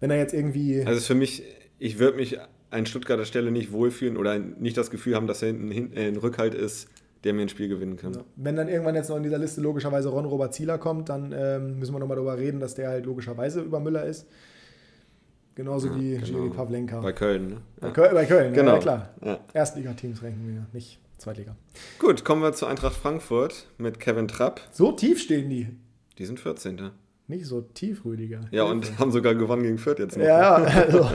Speaker 1: wenn er jetzt irgendwie.
Speaker 2: Also für mich, ich würde mich an Stuttgarter Stelle nicht wohlfühlen oder nicht das Gefühl haben, dass er hinten ein Rückhalt ist, der mir ein Spiel gewinnen kann. Ja.
Speaker 1: Wenn dann irgendwann jetzt noch in dieser Liste logischerweise Ron Robert Zieler kommt, dann ähm, müssen wir nochmal darüber reden, dass der halt logischerweise über Müller ist. Genauso ja, wie genau. Jiri Pavlenka.
Speaker 2: Bei Köln, ne?
Speaker 1: Bei, Köln, bei Köln, genau. ja, klar. Ja. Erstligateams ranken wir, nicht Zweitliga.
Speaker 2: Gut, kommen wir zu Eintracht Frankfurt mit Kevin Trapp.
Speaker 1: So tief stehen die.
Speaker 2: Die sind 14.
Speaker 1: Nicht so tief, Rüdiger.
Speaker 2: Ja, und haben sogar gewonnen gegen Fürth jetzt
Speaker 1: noch. Ja, also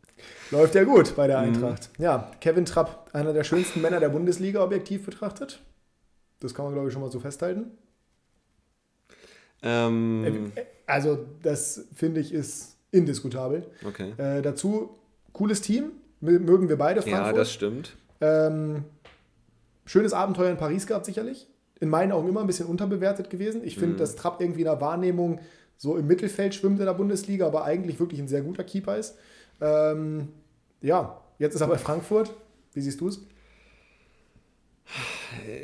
Speaker 1: *laughs* läuft ja gut bei der mhm. Eintracht. Mhm. Ja, Kevin Trapp, einer der schönsten Männer der Bundesliga, objektiv betrachtet. Das kann man, glaube ich, schon mal so festhalten. Ähm, äh, also, das finde ich ist indiskutabel.
Speaker 2: Okay.
Speaker 1: Äh, dazu, cooles Team, mögen wir beide
Speaker 2: Frankfurt. Ja, das stimmt.
Speaker 1: Ähm, schönes Abenteuer in Paris gehabt, sicherlich. In meinen Augen immer ein bisschen unterbewertet gewesen. Ich finde, mhm. dass Trapp irgendwie in der Wahrnehmung so im Mittelfeld schwimmt in der Bundesliga, aber eigentlich wirklich ein sehr guter Keeper ist. Ähm, ja, jetzt ist er bei Frankfurt. Wie siehst du es?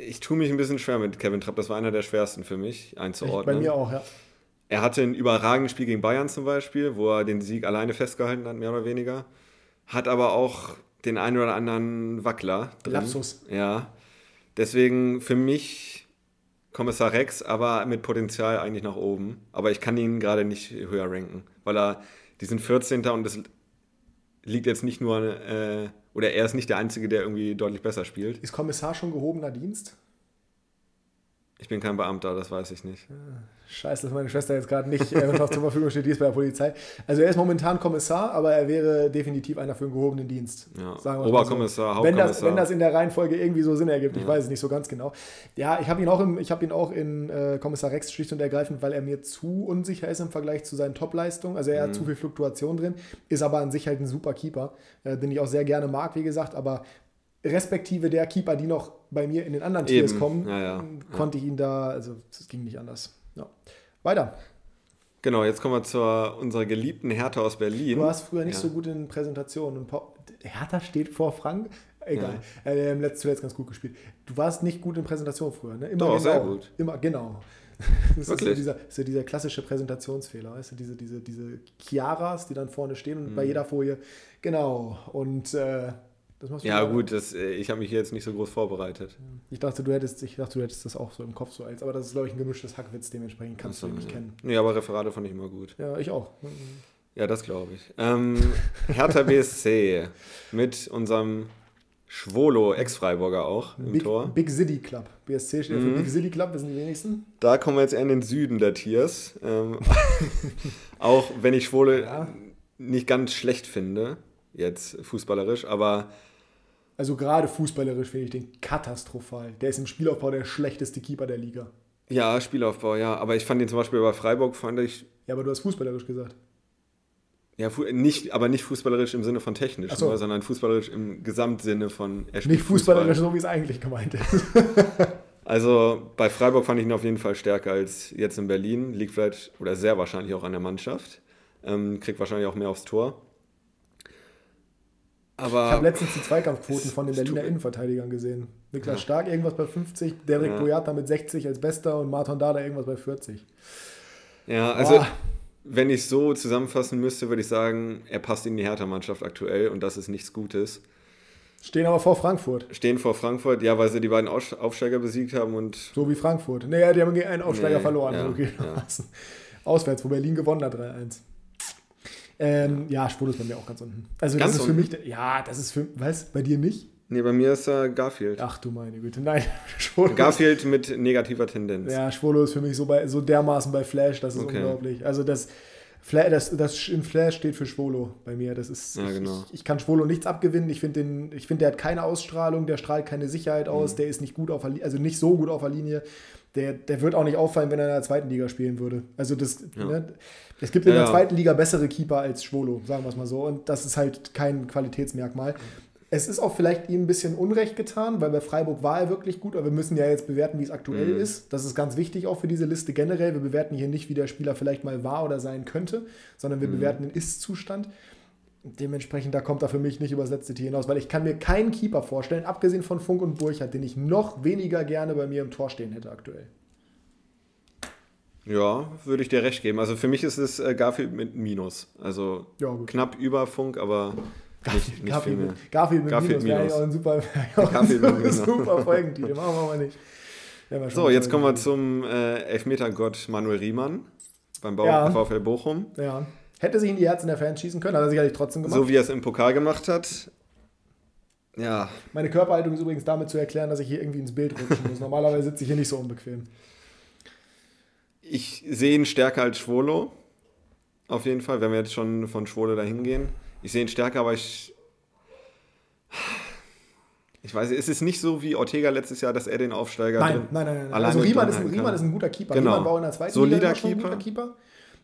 Speaker 2: Ich tue mich ein bisschen schwer mit Kevin Trapp. Das war einer der schwersten für mich einzuordnen.
Speaker 1: Bei mir auch, ja.
Speaker 2: Er hatte ein überragendes Spiel gegen Bayern zum Beispiel, wo er den Sieg alleine festgehalten hat, mehr oder weniger. Hat aber auch den einen oder anderen Wackler
Speaker 1: drin. Lapsus.
Speaker 2: Ja. Deswegen für mich Kommissar Rex, aber mit Potenzial eigentlich nach oben. Aber ich kann ihn gerade nicht höher ranken, weil er, die sind 14. und das liegt jetzt nicht nur, äh, oder er ist nicht der Einzige, der irgendwie deutlich besser spielt.
Speaker 1: Ist Kommissar schon gehobener Dienst?
Speaker 2: Ich bin kein Beamter, das weiß ich nicht.
Speaker 1: Scheiße, dass meine Schwester jetzt gerade nicht äh, zur Verfügung steht, die ist bei der Polizei. Also er ist momentan Kommissar, aber er wäre definitiv einer für einen gehobenen Dienst.
Speaker 2: Ja. Oberkommissar,
Speaker 1: so. wenn das, wenn das in der Reihenfolge irgendwie so Sinn ergibt, ja. ich weiß es nicht so ganz genau. Ja, ich habe ihn auch, im, ich hab ihn auch in äh, Kommissar Rex schlicht und ergreifend, weil er mir zu unsicher ist im Vergleich zu seinen Topleistungen. Also er mhm. hat zu viel Fluktuation drin, ist aber an sich halt ein super Keeper, äh, den ich auch sehr gerne mag, wie gesagt, aber respektive der Keeper, die noch bei mir in den anderen Tiers kommen,
Speaker 2: ja, ja,
Speaker 1: konnte ich ihn da, also es ging nicht anders. Weiter.
Speaker 2: Genau, jetzt kommen wir zu unserer geliebten Hertha aus Berlin.
Speaker 1: Du warst früher nicht so gut in Präsentationen. Hertha steht vor Frank. Egal. Ja. Äh, letzt, zuletzt ganz gut gespielt. Du warst nicht gut in Präsentationen früher, ne?
Speaker 2: Immer Doch, genau. sehr gut.
Speaker 1: Immer, genau. *laughs* Das ist so, dieser, ist so dieser klassische Präsentationsfehler, weißt du, diese, diese, diese Chiaras, die dann vorne stehen und mhm. bei jeder Folie, genau. Und äh,
Speaker 2: ja, gut, das, äh, ich habe mich jetzt nicht so groß vorbereitet.
Speaker 1: Ich dachte, du hättest, ich dachte, du hättest das auch so im Kopf so als, aber das ist, glaube ich, ein gemischtes Hackwitz, dementsprechend kannst du ihn nicht kennen.
Speaker 2: Nee, aber Referate fand ich immer gut.
Speaker 1: Ja, ich auch.
Speaker 2: Ja, das glaube ich. Ähm, Hertha BSC *laughs* mit unserem Schwolo, Ex-Freiburger auch im
Speaker 1: Big,
Speaker 2: Tor.
Speaker 1: Big City Club. BSC steht mhm. für Big City Club, wir sind die wenigsten.
Speaker 2: Da kommen wir jetzt eher in den Süden der Tiers. Ähm, *laughs* auch wenn ich Schwolo ja. nicht ganz schlecht finde, jetzt fußballerisch, aber
Speaker 1: also gerade fußballerisch finde ich den katastrophal. Der ist im Spielaufbau der schlechteste Keeper der Liga.
Speaker 2: Ja, Spielaufbau, ja. Aber ich fand ihn zum Beispiel bei Freiburg, fand ich.
Speaker 1: Ja, aber du hast fußballerisch gesagt.
Speaker 2: Ja, nicht, aber nicht fußballerisch im Sinne von technisch, so. sondern fußballerisch im Gesamtsinne von
Speaker 1: er Nicht fußballerisch, Fußball. so wie es eigentlich gemeint ist. *laughs* *laughs*
Speaker 2: also bei Freiburg fand ich ihn auf jeden Fall stärker als jetzt in Berlin. Liegt vielleicht oder sehr wahrscheinlich auch an der Mannschaft. Ähm, kriegt wahrscheinlich auch mehr aufs Tor. Aber
Speaker 1: ich habe letztens die Zweikampfquoten von den Berliner Innenverteidigern gesehen. Niklas ja. Stark irgendwas bei 50, Derek ja. Boyata mit 60 als bester und Martin Dada irgendwas bei 40.
Speaker 2: Ja, also Boah. wenn ich so zusammenfassen müsste, würde ich sagen, er passt in die Hertha-Mannschaft aktuell und das ist nichts Gutes.
Speaker 1: Stehen aber vor Frankfurt.
Speaker 2: Stehen vor Frankfurt, ja, weil sie die beiden Aufsteiger besiegt haben und.
Speaker 1: So wie Frankfurt. Naja, die haben gegen einen Aufsteiger nee, verloren. Ja, so ja. Auswärts, wo Berlin gewonnen hat, 3-1. Ähm, ja, Schwolo ist bei mir auch ganz unten. Also ganz das ist unten? für mich, ja, das ist für, was, bei dir nicht?
Speaker 2: Nee, bei mir ist äh, Garfield.
Speaker 1: Ach du meine Güte, nein. *laughs*
Speaker 2: Schwolo Garfield mit negativer Tendenz.
Speaker 1: Ja, Schwolo ist für mich so, bei, so dermaßen bei Flash, das ist okay. unglaublich. Also das, Flash, das, das in Flash steht für Schwolo bei mir. Das ist,
Speaker 2: ja, genau.
Speaker 1: ich, ich, kann Schwolo nichts abgewinnen. Ich finde, find, der hat keine Ausstrahlung, der strahlt keine Sicherheit aus, mhm. der ist nicht gut auf also nicht so gut auf der Linie. Der, der wird auch nicht auffallen, wenn er in der zweiten Liga spielen würde. Also das, ja. ne, es gibt in der zweiten Liga bessere Keeper als Schwolo, sagen wir es mal so. Und das ist halt kein Qualitätsmerkmal. Es ist auch vielleicht ihm ein bisschen Unrecht getan, weil bei Freiburg war er wirklich gut, aber wir müssen ja jetzt bewerten, wie es aktuell mhm. ist. Das ist ganz wichtig auch für diese Liste generell. Wir bewerten hier nicht, wie der Spieler vielleicht mal war oder sein könnte, sondern wir mhm. bewerten den Ist-Zustand. Dementsprechend, da kommt er für mich nicht übers letzte Tier hinaus, weil ich kann mir keinen Keeper vorstellen, abgesehen von Funk und Burchardt, den ich noch weniger gerne bei mir im Tor stehen hätte aktuell.
Speaker 2: Ja, würde ich dir recht geben. Also für mich ist es äh, Garfield mit Minus. Also ja, knapp über Funk, aber nicht, nicht
Speaker 1: Garfield, mit, Garfield mit Garfield Minus, Minus. wäre auch ein super, Garfield ein super, super Folgentitel. Machen wir mal nicht.
Speaker 2: Ja, so, jetzt kommen wir zum äh, Elfmetergott Manuel Riemann beim Bau ja. VfL Bochum.
Speaker 1: Ja. Hätte sich in die Herzen der Fans schießen können, hat er sicherlich trotzdem
Speaker 2: gemacht. So wie er es im Pokal gemacht hat. Ja.
Speaker 1: Meine Körperhaltung ist übrigens damit zu erklären, dass ich hier irgendwie ins Bild rutschen muss. Normalerweise sitze ich hier nicht so unbequem.
Speaker 2: Ich sehe ihn stärker als Schwolo. Auf jeden Fall, wenn wir jetzt schon von Schwolo dahin gehen. Ich sehe ihn stärker, aber ich. Ich weiß, es ist nicht so wie Ortega letztes Jahr, dass er den Aufsteiger.
Speaker 1: Nein, nein, nein, nein. Also Riemann ist, Riemann ist, ein guter Keeper.
Speaker 2: Genau.
Speaker 1: Riemann war in der zweiten
Speaker 2: Solider
Speaker 1: Liga schon ein guter Keeper.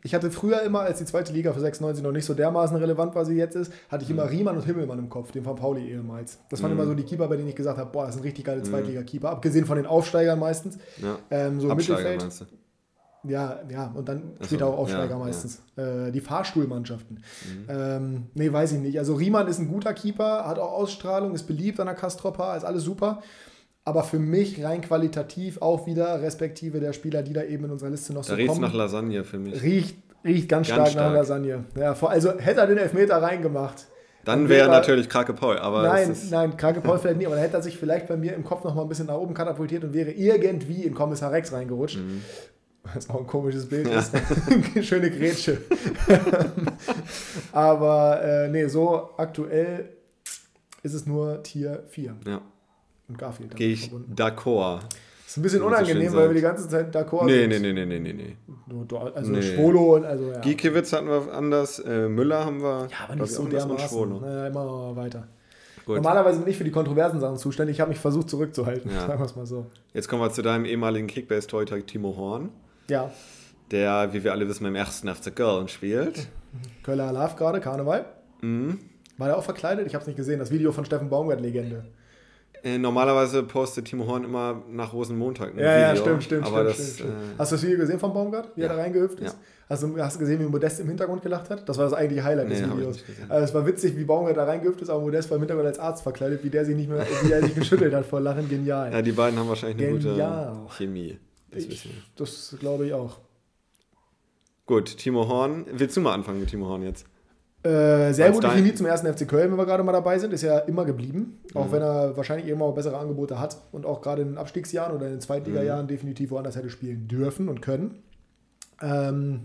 Speaker 1: Ich hatte früher immer, als die zweite Liga für 96 noch nicht so dermaßen relevant war, wie sie jetzt ist, hatte ich immer Riemann und Himmelmann im Kopf, den von Pauli ehemals. Das waren
Speaker 2: Mhm.
Speaker 1: immer so die Keeper, bei denen ich gesagt habe, boah, das sind richtig geile Zweitliga-Keeper. Abgesehen von den Aufsteigern meistens.
Speaker 2: Ja.
Speaker 1: Ähm, so Mittelfeld.
Speaker 2: meinst du?
Speaker 1: Ja, ja, und dann
Speaker 2: so,
Speaker 1: später auch Aufsteiger
Speaker 2: ja,
Speaker 1: meistens. Äh, die Fahrstuhlmannschaften.
Speaker 2: Mhm.
Speaker 1: Ähm, nee, weiß ich nicht. Also Riemann ist ein guter Keeper, hat auch Ausstrahlung, ist beliebt an der Kastropper, ist alles super. Aber für mich rein qualitativ auch wieder, respektive der Spieler, die da eben in unserer Liste noch
Speaker 2: Da
Speaker 1: so
Speaker 2: riecht es
Speaker 1: kommen,
Speaker 2: nach Lasagne für mich.
Speaker 1: riecht, riecht ganz,
Speaker 2: Ganz
Speaker 1: stark, nach
Speaker 2: stark.
Speaker 1: Lasagne. Ja, also hätte er den Elfmeter reingemacht.
Speaker 2: Dann
Speaker 1: wäre-
Speaker 2: natürlich Krake Paul, aber
Speaker 1: nein, nein, Krake Paul vielleicht nicht, aber dann hätte er sich vielleicht bei mir im Kopf noch mal ein bisschen nach oben katapultiert und wäre irgendwie in Kommissar Rex reingerutscht. Was auch ein komisches Bild
Speaker 2: Mhm. Ja.
Speaker 1: ist. *laughs* Schöne Grätsche. *laughs* aber äh, nee, so aktuell ist es nur Tier 4
Speaker 2: ja,
Speaker 1: und Garfield.
Speaker 2: gehe ich d'accord.
Speaker 1: Ist ein bisschen
Speaker 2: so
Speaker 1: unangenehm, weil wir die ganze Zeit d'accord
Speaker 2: Nee,
Speaker 1: sind.
Speaker 2: nee, nee, nee, nee, nee, nee.
Speaker 1: Also
Speaker 2: Nee.
Speaker 1: Schwolo und also ja.
Speaker 2: Giekiewicz hatten wir anders, äh, Müller haben wir.
Speaker 1: Ja, aber nicht
Speaker 2: ich,
Speaker 1: so dermaßen. Naja, immer mal weiter.
Speaker 2: Gut.
Speaker 1: Normalerweise bin ich für die kontroversen Sachen zuständig. Ich habe mich versucht zurückzuhalten.
Speaker 2: Ja.
Speaker 1: Sagen wir es mal so.
Speaker 2: Jetzt kommen wir zu deinem ehemaligen Kickbase-Torhüter Timo Horn,
Speaker 1: Ja,
Speaker 2: der, wie wir alle wissen, beim ersten FC Köln spielt.
Speaker 1: Köller Alarv gerade, Karneval.
Speaker 2: Mhm.
Speaker 1: War der auch verkleidet? Ich habe es nicht gesehen. Das Video von Steffen Baumgart, Legende.
Speaker 2: Äh, normalerweise postet Timo Horn immer nach Rosenmontag ein
Speaker 1: Ja, ja, stimmt, stimmt,
Speaker 2: aber
Speaker 1: stimmt,
Speaker 2: das,
Speaker 1: stimmt, stimmt.
Speaker 2: Äh,
Speaker 1: Hast du das Video gesehen von Baumgart, wie er
Speaker 2: Ja.
Speaker 1: da reingehüpft ist?
Speaker 2: Ja.
Speaker 1: Hast, du, hast du gesehen, wie Modest im Hintergrund gelacht hat? Das war das eigentliche Highlight des
Speaker 2: Nee, ich
Speaker 1: Videos. Also es war witzig, wie Baumgart da reingehüpft ist, aber Modest war im Hintergrund als Arzt verkleidet, wie der sich nicht mehr, wie er sich geschüttelt hat vor Lachen. Genial.
Speaker 2: ja, die beiden haben wahrscheinlich eine
Speaker 1: Genial.
Speaker 2: gute Chemie. Das
Speaker 1: Ich-. Das glaube ich auch.
Speaker 2: Gut, Timo Horn. Willst du mal anfangen mit Timo Horn jetzt?
Speaker 1: Äh, sehr
Speaker 2: Als
Speaker 1: gute Chemie zum ersten FC Köln, wenn wir gerade mal dabei sind, ist ja immer geblieben.
Speaker 2: Mhm.
Speaker 1: Auch wenn er wahrscheinlich irgendwann mal bessere Angebote hat und auch gerade in den Abstiegsjahren oder in den Zweitliga-Jahren
Speaker 2: Mhm.
Speaker 1: definitiv woanders hätte spielen dürfen und können. Ähm,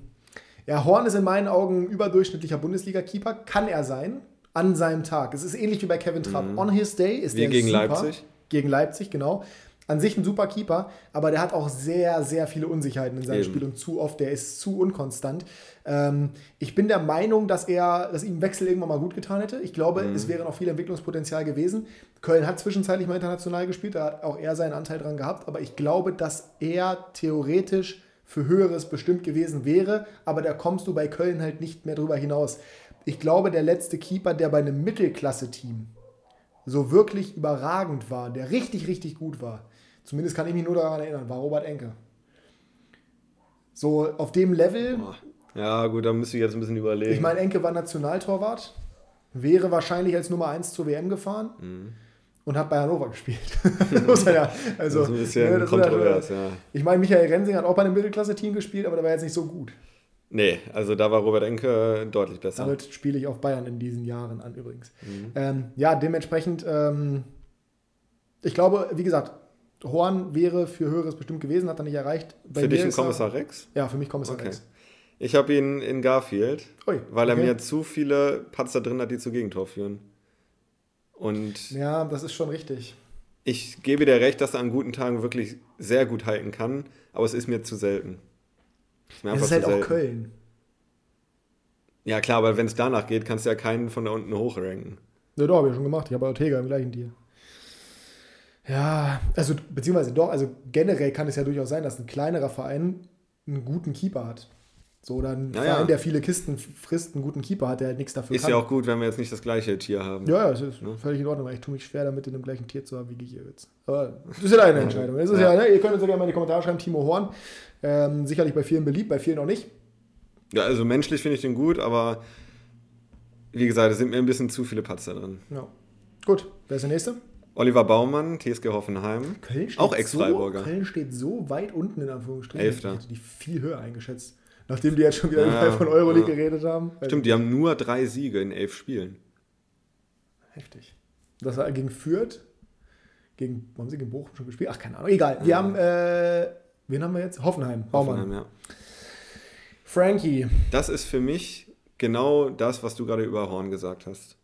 Speaker 1: ja, Horn ist in meinen Augen ein überdurchschnittlicher Bundesliga-Keeper. Kann er sein, an seinem Tag. Es ist ähnlich wie bei Kevin Trapp. On his day ist
Speaker 2: Mhm. Wie
Speaker 1: der
Speaker 2: gegen
Speaker 1: super.
Speaker 2: Leipzig?
Speaker 1: Gegen Leipzig, genau. An sich ein super Keeper, aber der hat auch sehr, sehr viele Unsicherheiten in seinem
Speaker 2: Eben.
Speaker 1: Spiel und zu oft, der ist zu unkonstant. Ähm, ich bin der Meinung, dass er, dass ihm Wechsel irgendwann mal gut getan hätte. Ich glaube,
Speaker 2: Mhm.
Speaker 1: es wäre noch viel Entwicklungspotenzial gewesen. Köln hat zwischenzeitlich mal international gespielt, da hat auch er seinen Anteil dran gehabt, aber ich glaube, dass er theoretisch für Höheres bestimmt gewesen wäre, aber da kommst du bei Köln halt nicht mehr drüber hinaus. Ich glaube, der letzte Keeper, der bei einem Mittelklasse-Team so wirklich überragend war, der richtig, richtig gut war, zumindest kann ich mich nur daran erinnern, war Robert Enke. So auf dem Level.
Speaker 2: Ja, gut, da müsste ich jetzt ein bisschen überlegen.
Speaker 1: ich meine, Enke war Nationaltorwart, wäre wahrscheinlich als Nummer 1 zur WM gefahren und hat bei Hannover gespielt. *laughs* Muss er ja, also,
Speaker 2: Mhm. das ist ein bisschen
Speaker 1: ne, das
Speaker 2: kontrovers, ja.
Speaker 1: Ich meine, Michael Rensing hat auch bei einem Mittelklasse-Team gespielt, aber der war jetzt nicht so gut.
Speaker 2: Nee, also da war Robert Enke deutlich besser.
Speaker 1: Damit spiele ich auf Bayern in diesen Jahren an übrigens.
Speaker 2: Mhm.
Speaker 1: Ähm, ja, dementsprechend, ähm, ich glaube, wie gesagt, Horn wäre für Höheres bestimmt gewesen, hat er nicht erreicht. Bei
Speaker 2: Für dich ein Kommissar Rex?
Speaker 1: Ja, für mich Kommissar
Speaker 2: Okay.
Speaker 1: Rex.
Speaker 2: Ich habe ihn in Garfield,
Speaker 1: Ui,
Speaker 2: weil er
Speaker 1: okay.
Speaker 2: mir zu viele Patzer drin hat, die zu Gegentor führen. Und
Speaker 1: Ja, das ist schon richtig.
Speaker 2: ich gebe dir recht, dass er an guten Tagen wirklich sehr gut halten kann, aber es ist mir zu selten. Ist mir
Speaker 1: Es ist halt
Speaker 2: zu
Speaker 1: auch
Speaker 2: selten.
Speaker 1: Köln.
Speaker 2: Ja klar, aber wenn es danach geht, kannst du ja keinen von da unten hochranken.
Speaker 1: Ja, doch, habe ich schon gemacht. Ich habe Ortega im gleichen Tier. Ja, also, beziehungsweise doch, also generell kann es ja durchaus sein, dass ein kleinerer Verein einen guten Keeper hat. So, oder ein
Speaker 2: Ja,
Speaker 1: Verein, der viele Kisten frisst, einen guten Keeper hat, der halt nichts dafür
Speaker 2: Ist
Speaker 1: kann.
Speaker 2: ja auch gut, wenn wir jetzt nicht das gleiche Tier haben.
Speaker 1: Ja, ja, es ist
Speaker 2: Ne?
Speaker 1: völlig in Ordnung, weil ich tue mich schwer damit, in dem gleichen Tier zu haben wie Gikiewicz. Aber das ist ja deine Entscheidung. Das ist ja.
Speaker 2: Ja.
Speaker 1: ne, ihr könnt uns ja gerne mal in die Kommentare schreiben, Timo Horn. Ähm, sicherlich bei vielen beliebt, bei vielen auch nicht.
Speaker 2: Ja, also menschlich finde ich den gut, aber wie gesagt, es sind mir ein bisschen zu viele Patzer drin.
Speaker 1: Ja. Gut, wer ist der nächste?
Speaker 2: Oliver Baumann, TSG Hoffenheim.
Speaker 1: Köln steht
Speaker 2: Auch Ex-Freiburger.
Speaker 1: So, Köln steht so weit unten in Anführungsstrichen.
Speaker 2: Elfter.
Speaker 1: Ich hätte die viel höher eingeschätzt. Nachdem die jetzt schon wieder
Speaker 2: Ja,
Speaker 1: von Euroleague
Speaker 2: ja.
Speaker 1: geredet haben.
Speaker 2: Stimmt, die haben nur drei Siege in elf Spielen.
Speaker 1: Heftig. Das war gegen Fürth. Gegen, haben sie gegen Bochum schon gespielt? Ach, keine Ahnung. Egal. Wir haben, äh, wen haben wir jetzt? Hoffenheim. Baumann.
Speaker 2: Hoffenheim, ja.
Speaker 1: Frankie.
Speaker 2: Das ist für mich genau das, was du gerade über Horn gesagt hast.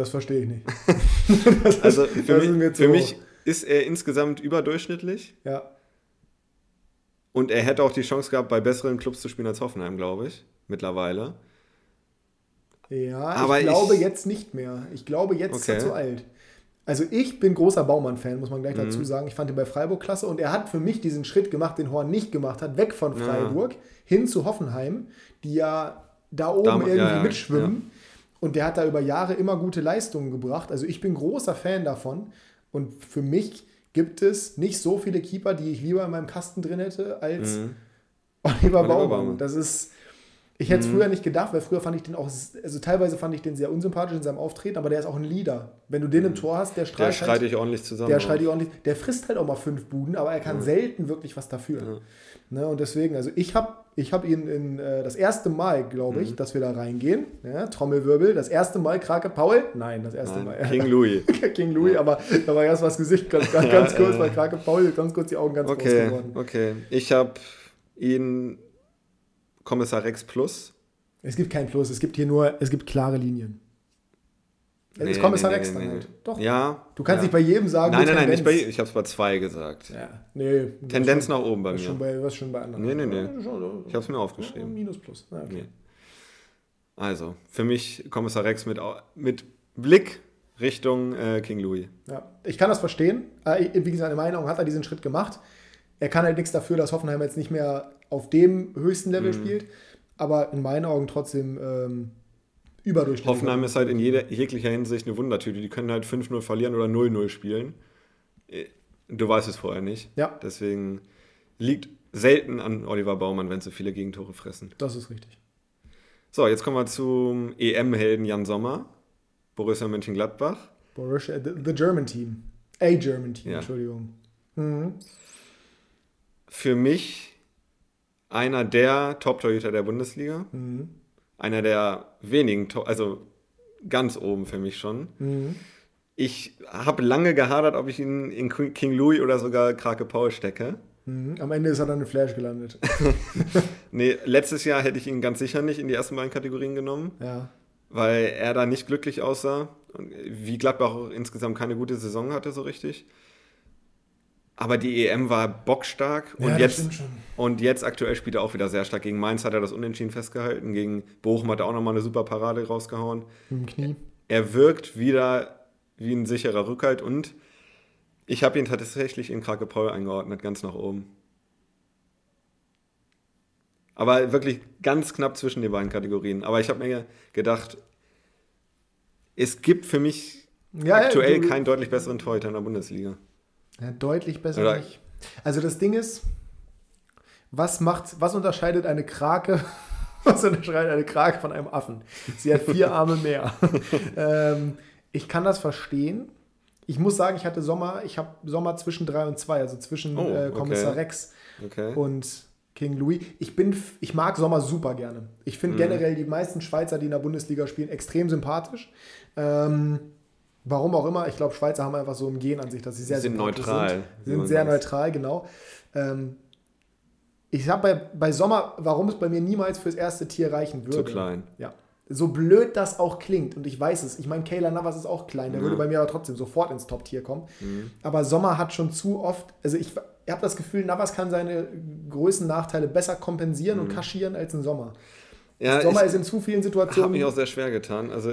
Speaker 1: Das verstehe ich nicht. *laughs*
Speaker 2: das, also für, mich, für mich ist er insgesamt überdurchschnittlich.
Speaker 1: Ja.
Speaker 2: Und er hätte auch die Chance gehabt, bei besseren Clubs zu spielen als Hoffenheim, glaube ich, mittlerweile.
Speaker 1: Ja, Aber ich glaube ich, jetzt nicht mehr. Ich glaube, jetzt okay. ist er zu alt. Also ich bin großer Baumann-Fan, muss man gleich mhm. dazu sagen. Ich fand ihn bei Freiburg klasse und er hat für mich diesen Schritt gemacht, den Horn nicht gemacht hat, weg von Freiburg ja. hin zu Hoffenheim, die ja da oben Dam irgendwie ja, mitschwimmen. Ja. Und der hat da über Jahre immer gute Leistungen gebracht. Also ich bin großer Fan davon. Und für mich gibt es nicht so viele Keeper, die ich lieber in meinem Kasten drin hätte, als mhm. Oliver, Oliver Baumann. Baumann. Das ist, ich hätte es mhm. früher nicht gedacht, weil früher fand ich den auch, also teilweise fand ich den sehr unsympathisch in seinem Auftreten, aber der ist auch ein Leader. Wenn du den im mhm. Tor hast, der
Speaker 2: schreit. Der schreit halt, dich ordentlich zusammen.
Speaker 1: Der schreit dich ordentlich. Der frisst halt auch mal fünf Buden, aber er kann mhm. selten wirklich was dafür. Mhm. Ne, und deswegen, also ich habe ich hab ihn in, äh, das erste Mal, glaube ich, mhm. dass wir da reingehen. Ja, Trommelwirbel, das erste Mal Krake Paul. Nein, das erste Nein,
Speaker 2: Mal. King Louis. *laughs*
Speaker 1: King Louis, ja. aber da war erst mal das Gesicht ganz, ganz, ganz kurz, weil Krake Paul ganz kurz die Augen ganz
Speaker 2: okay, groß geworden. Okay, ich habe ihn Kommissar Rex Plus
Speaker 1: es gibt kein Plus, es gibt hier nur, es gibt klare Linien. Nee, es Kommissar nee, Rex nee, dann halt.
Speaker 2: Doch. Ja.
Speaker 1: Du kannst
Speaker 2: ja.
Speaker 1: nicht bei jedem sagen.
Speaker 2: Nein, nein, nein, nicht bei Ich habe es bei zwei gesagt.
Speaker 1: Ja. Nee.
Speaker 2: Tendenz schon, nach oben bei mir.
Speaker 1: Schon bei, was schon bei anderen.
Speaker 2: Nee, nee, nee. ich habe es mir aufgeschrieben.
Speaker 1: Minus plus. Ja, okay.
Speaker 2: Also, für mich Kommissar Rex mit, mit Blick Richtung äh, King Louis.
Speaker 1: Ja, ich kann das verstehen. Äh, wie gesagt, in meiner Meinung hat er diesen Schritt gemacht. Er kann halt nichts dafür, dass Hoffenheim jetzt nicht mehr auf dem höchsten Level mhm. spielt aber in meinen Augen trotzdem ähm, überdurchschnittlich.
Speaker 2: Hoffenheim ist halt in jeder, jeglicher Hinsicht eine Wundertüte. Die können halt 5-0 verlieren oder 0-0 spielen. Äh, du weißt es vorher nicht.
Speaker 1: Ja.
Speaker 2: Deswegen liegt selten an Oliver Baumann, wenn so viele Gegentore fressen.
Speaker 1: Das ist richtig.
Speaker 2: So, jetzt kommen wir zum EM-Helden Jan Sommer, Borussia Mönchengladbach.
Speaker 1: Borussia, the, the German Team. A German Team, ja. Entschuldigung. Mhm.
Speaker 2: Für mich einer der Top-Torhüter der Bundesliga. Mhm. Einer der wenigen, also ganz oben für mich schon. Mhm. Ich habe lange gehadert, ob ich ihn in King Louis oder sogar Krake Paul stecke.
Speaker 1: Mhm. Am Ende ist er dann in Flash gelandet. *laughs*
Speaker 2: nee, letztes Jahr hätte ich ihn ganz sicher nicht in die ersten beiden Kategorien genommen.
Speaker 1: Ja.
Speaker 2: Weil er da nicht glücklich aussah. Wie Gladbach auch insgesamt keine gute Saison hatte, so richtig. Aber die EM war bockstark und, ja, jetzt, und jetzt aktuell spielt er auch wieder sehr stark. Gegen Mainz hat er das Unentschieden festgehalten. Gegen Bochum hat er auch nochmal eine super Parade rausgehauen.
Speaker 1: Im Knie.
Speaker 2: Er wirkt wieder wie ein sicherer Rückhalt und ich habe ihn tatsächlich in Krake Paul eingeordnet, ganz nach oben. Aber wirklich ganz knapp zwischen den beiden Kategorien. Aber ich habe mir gedacht, es gibt für mich ja, aktuell ja, keinen deutlich besseren Torhüter in der Bundesliga.
Speaker 1: Ja, deutlich besser Oder nicht. Also das Ding ist, was macht, was unterscheidet eine Krake, *laughs* was unterscheidet eine Krake von einem Affen? Sie hat vier *laughs* Arme mehr. *laughs* ähm, ich kann das verstehen. Ich muss sagen, ich hatte Sommer, ich habe Sommer zwischen drei und zwei, also zwischen oh, äh, Kommissar okay. Rex okay. und King Louis. Ich bin, ich mag Sommer super gerne. Ich finde mhm. generell die meisten Schweizer, die in der Bundesliga spielen, extrem sympathisch. Ähm, Warum auch immer, ich glaube, Schweizer haben einfach so ein Gen an sich, dass sie sehr
Speaker 2: sind neutral.
Speaker 1: Sind, sind sehr neutral, genau. Ähm, ich habe bei, bei Sommer, warum es bei mir niemals fürs erste Tier reichen würde.
Speaker 2: Zu klein.
Speaker 1: Ja. So blöd das auch klingt, und ich weiß es, ich meine, Kayla Navas ist auch klein, der ja. würde bei mir aber trotzdem sofort ins Top-Tier kommen. Mhm. Aber Sommer hat schon zu oft, also ich, ich habe das Gefühl, Navas kann seine Größennachteile besser kompensieren mhm. und kaschieren als ein Sommer. Ja, Sommer ist in zu vielen Situationen.
Speaker 2: Hat mich auch sehr schwer getan. Also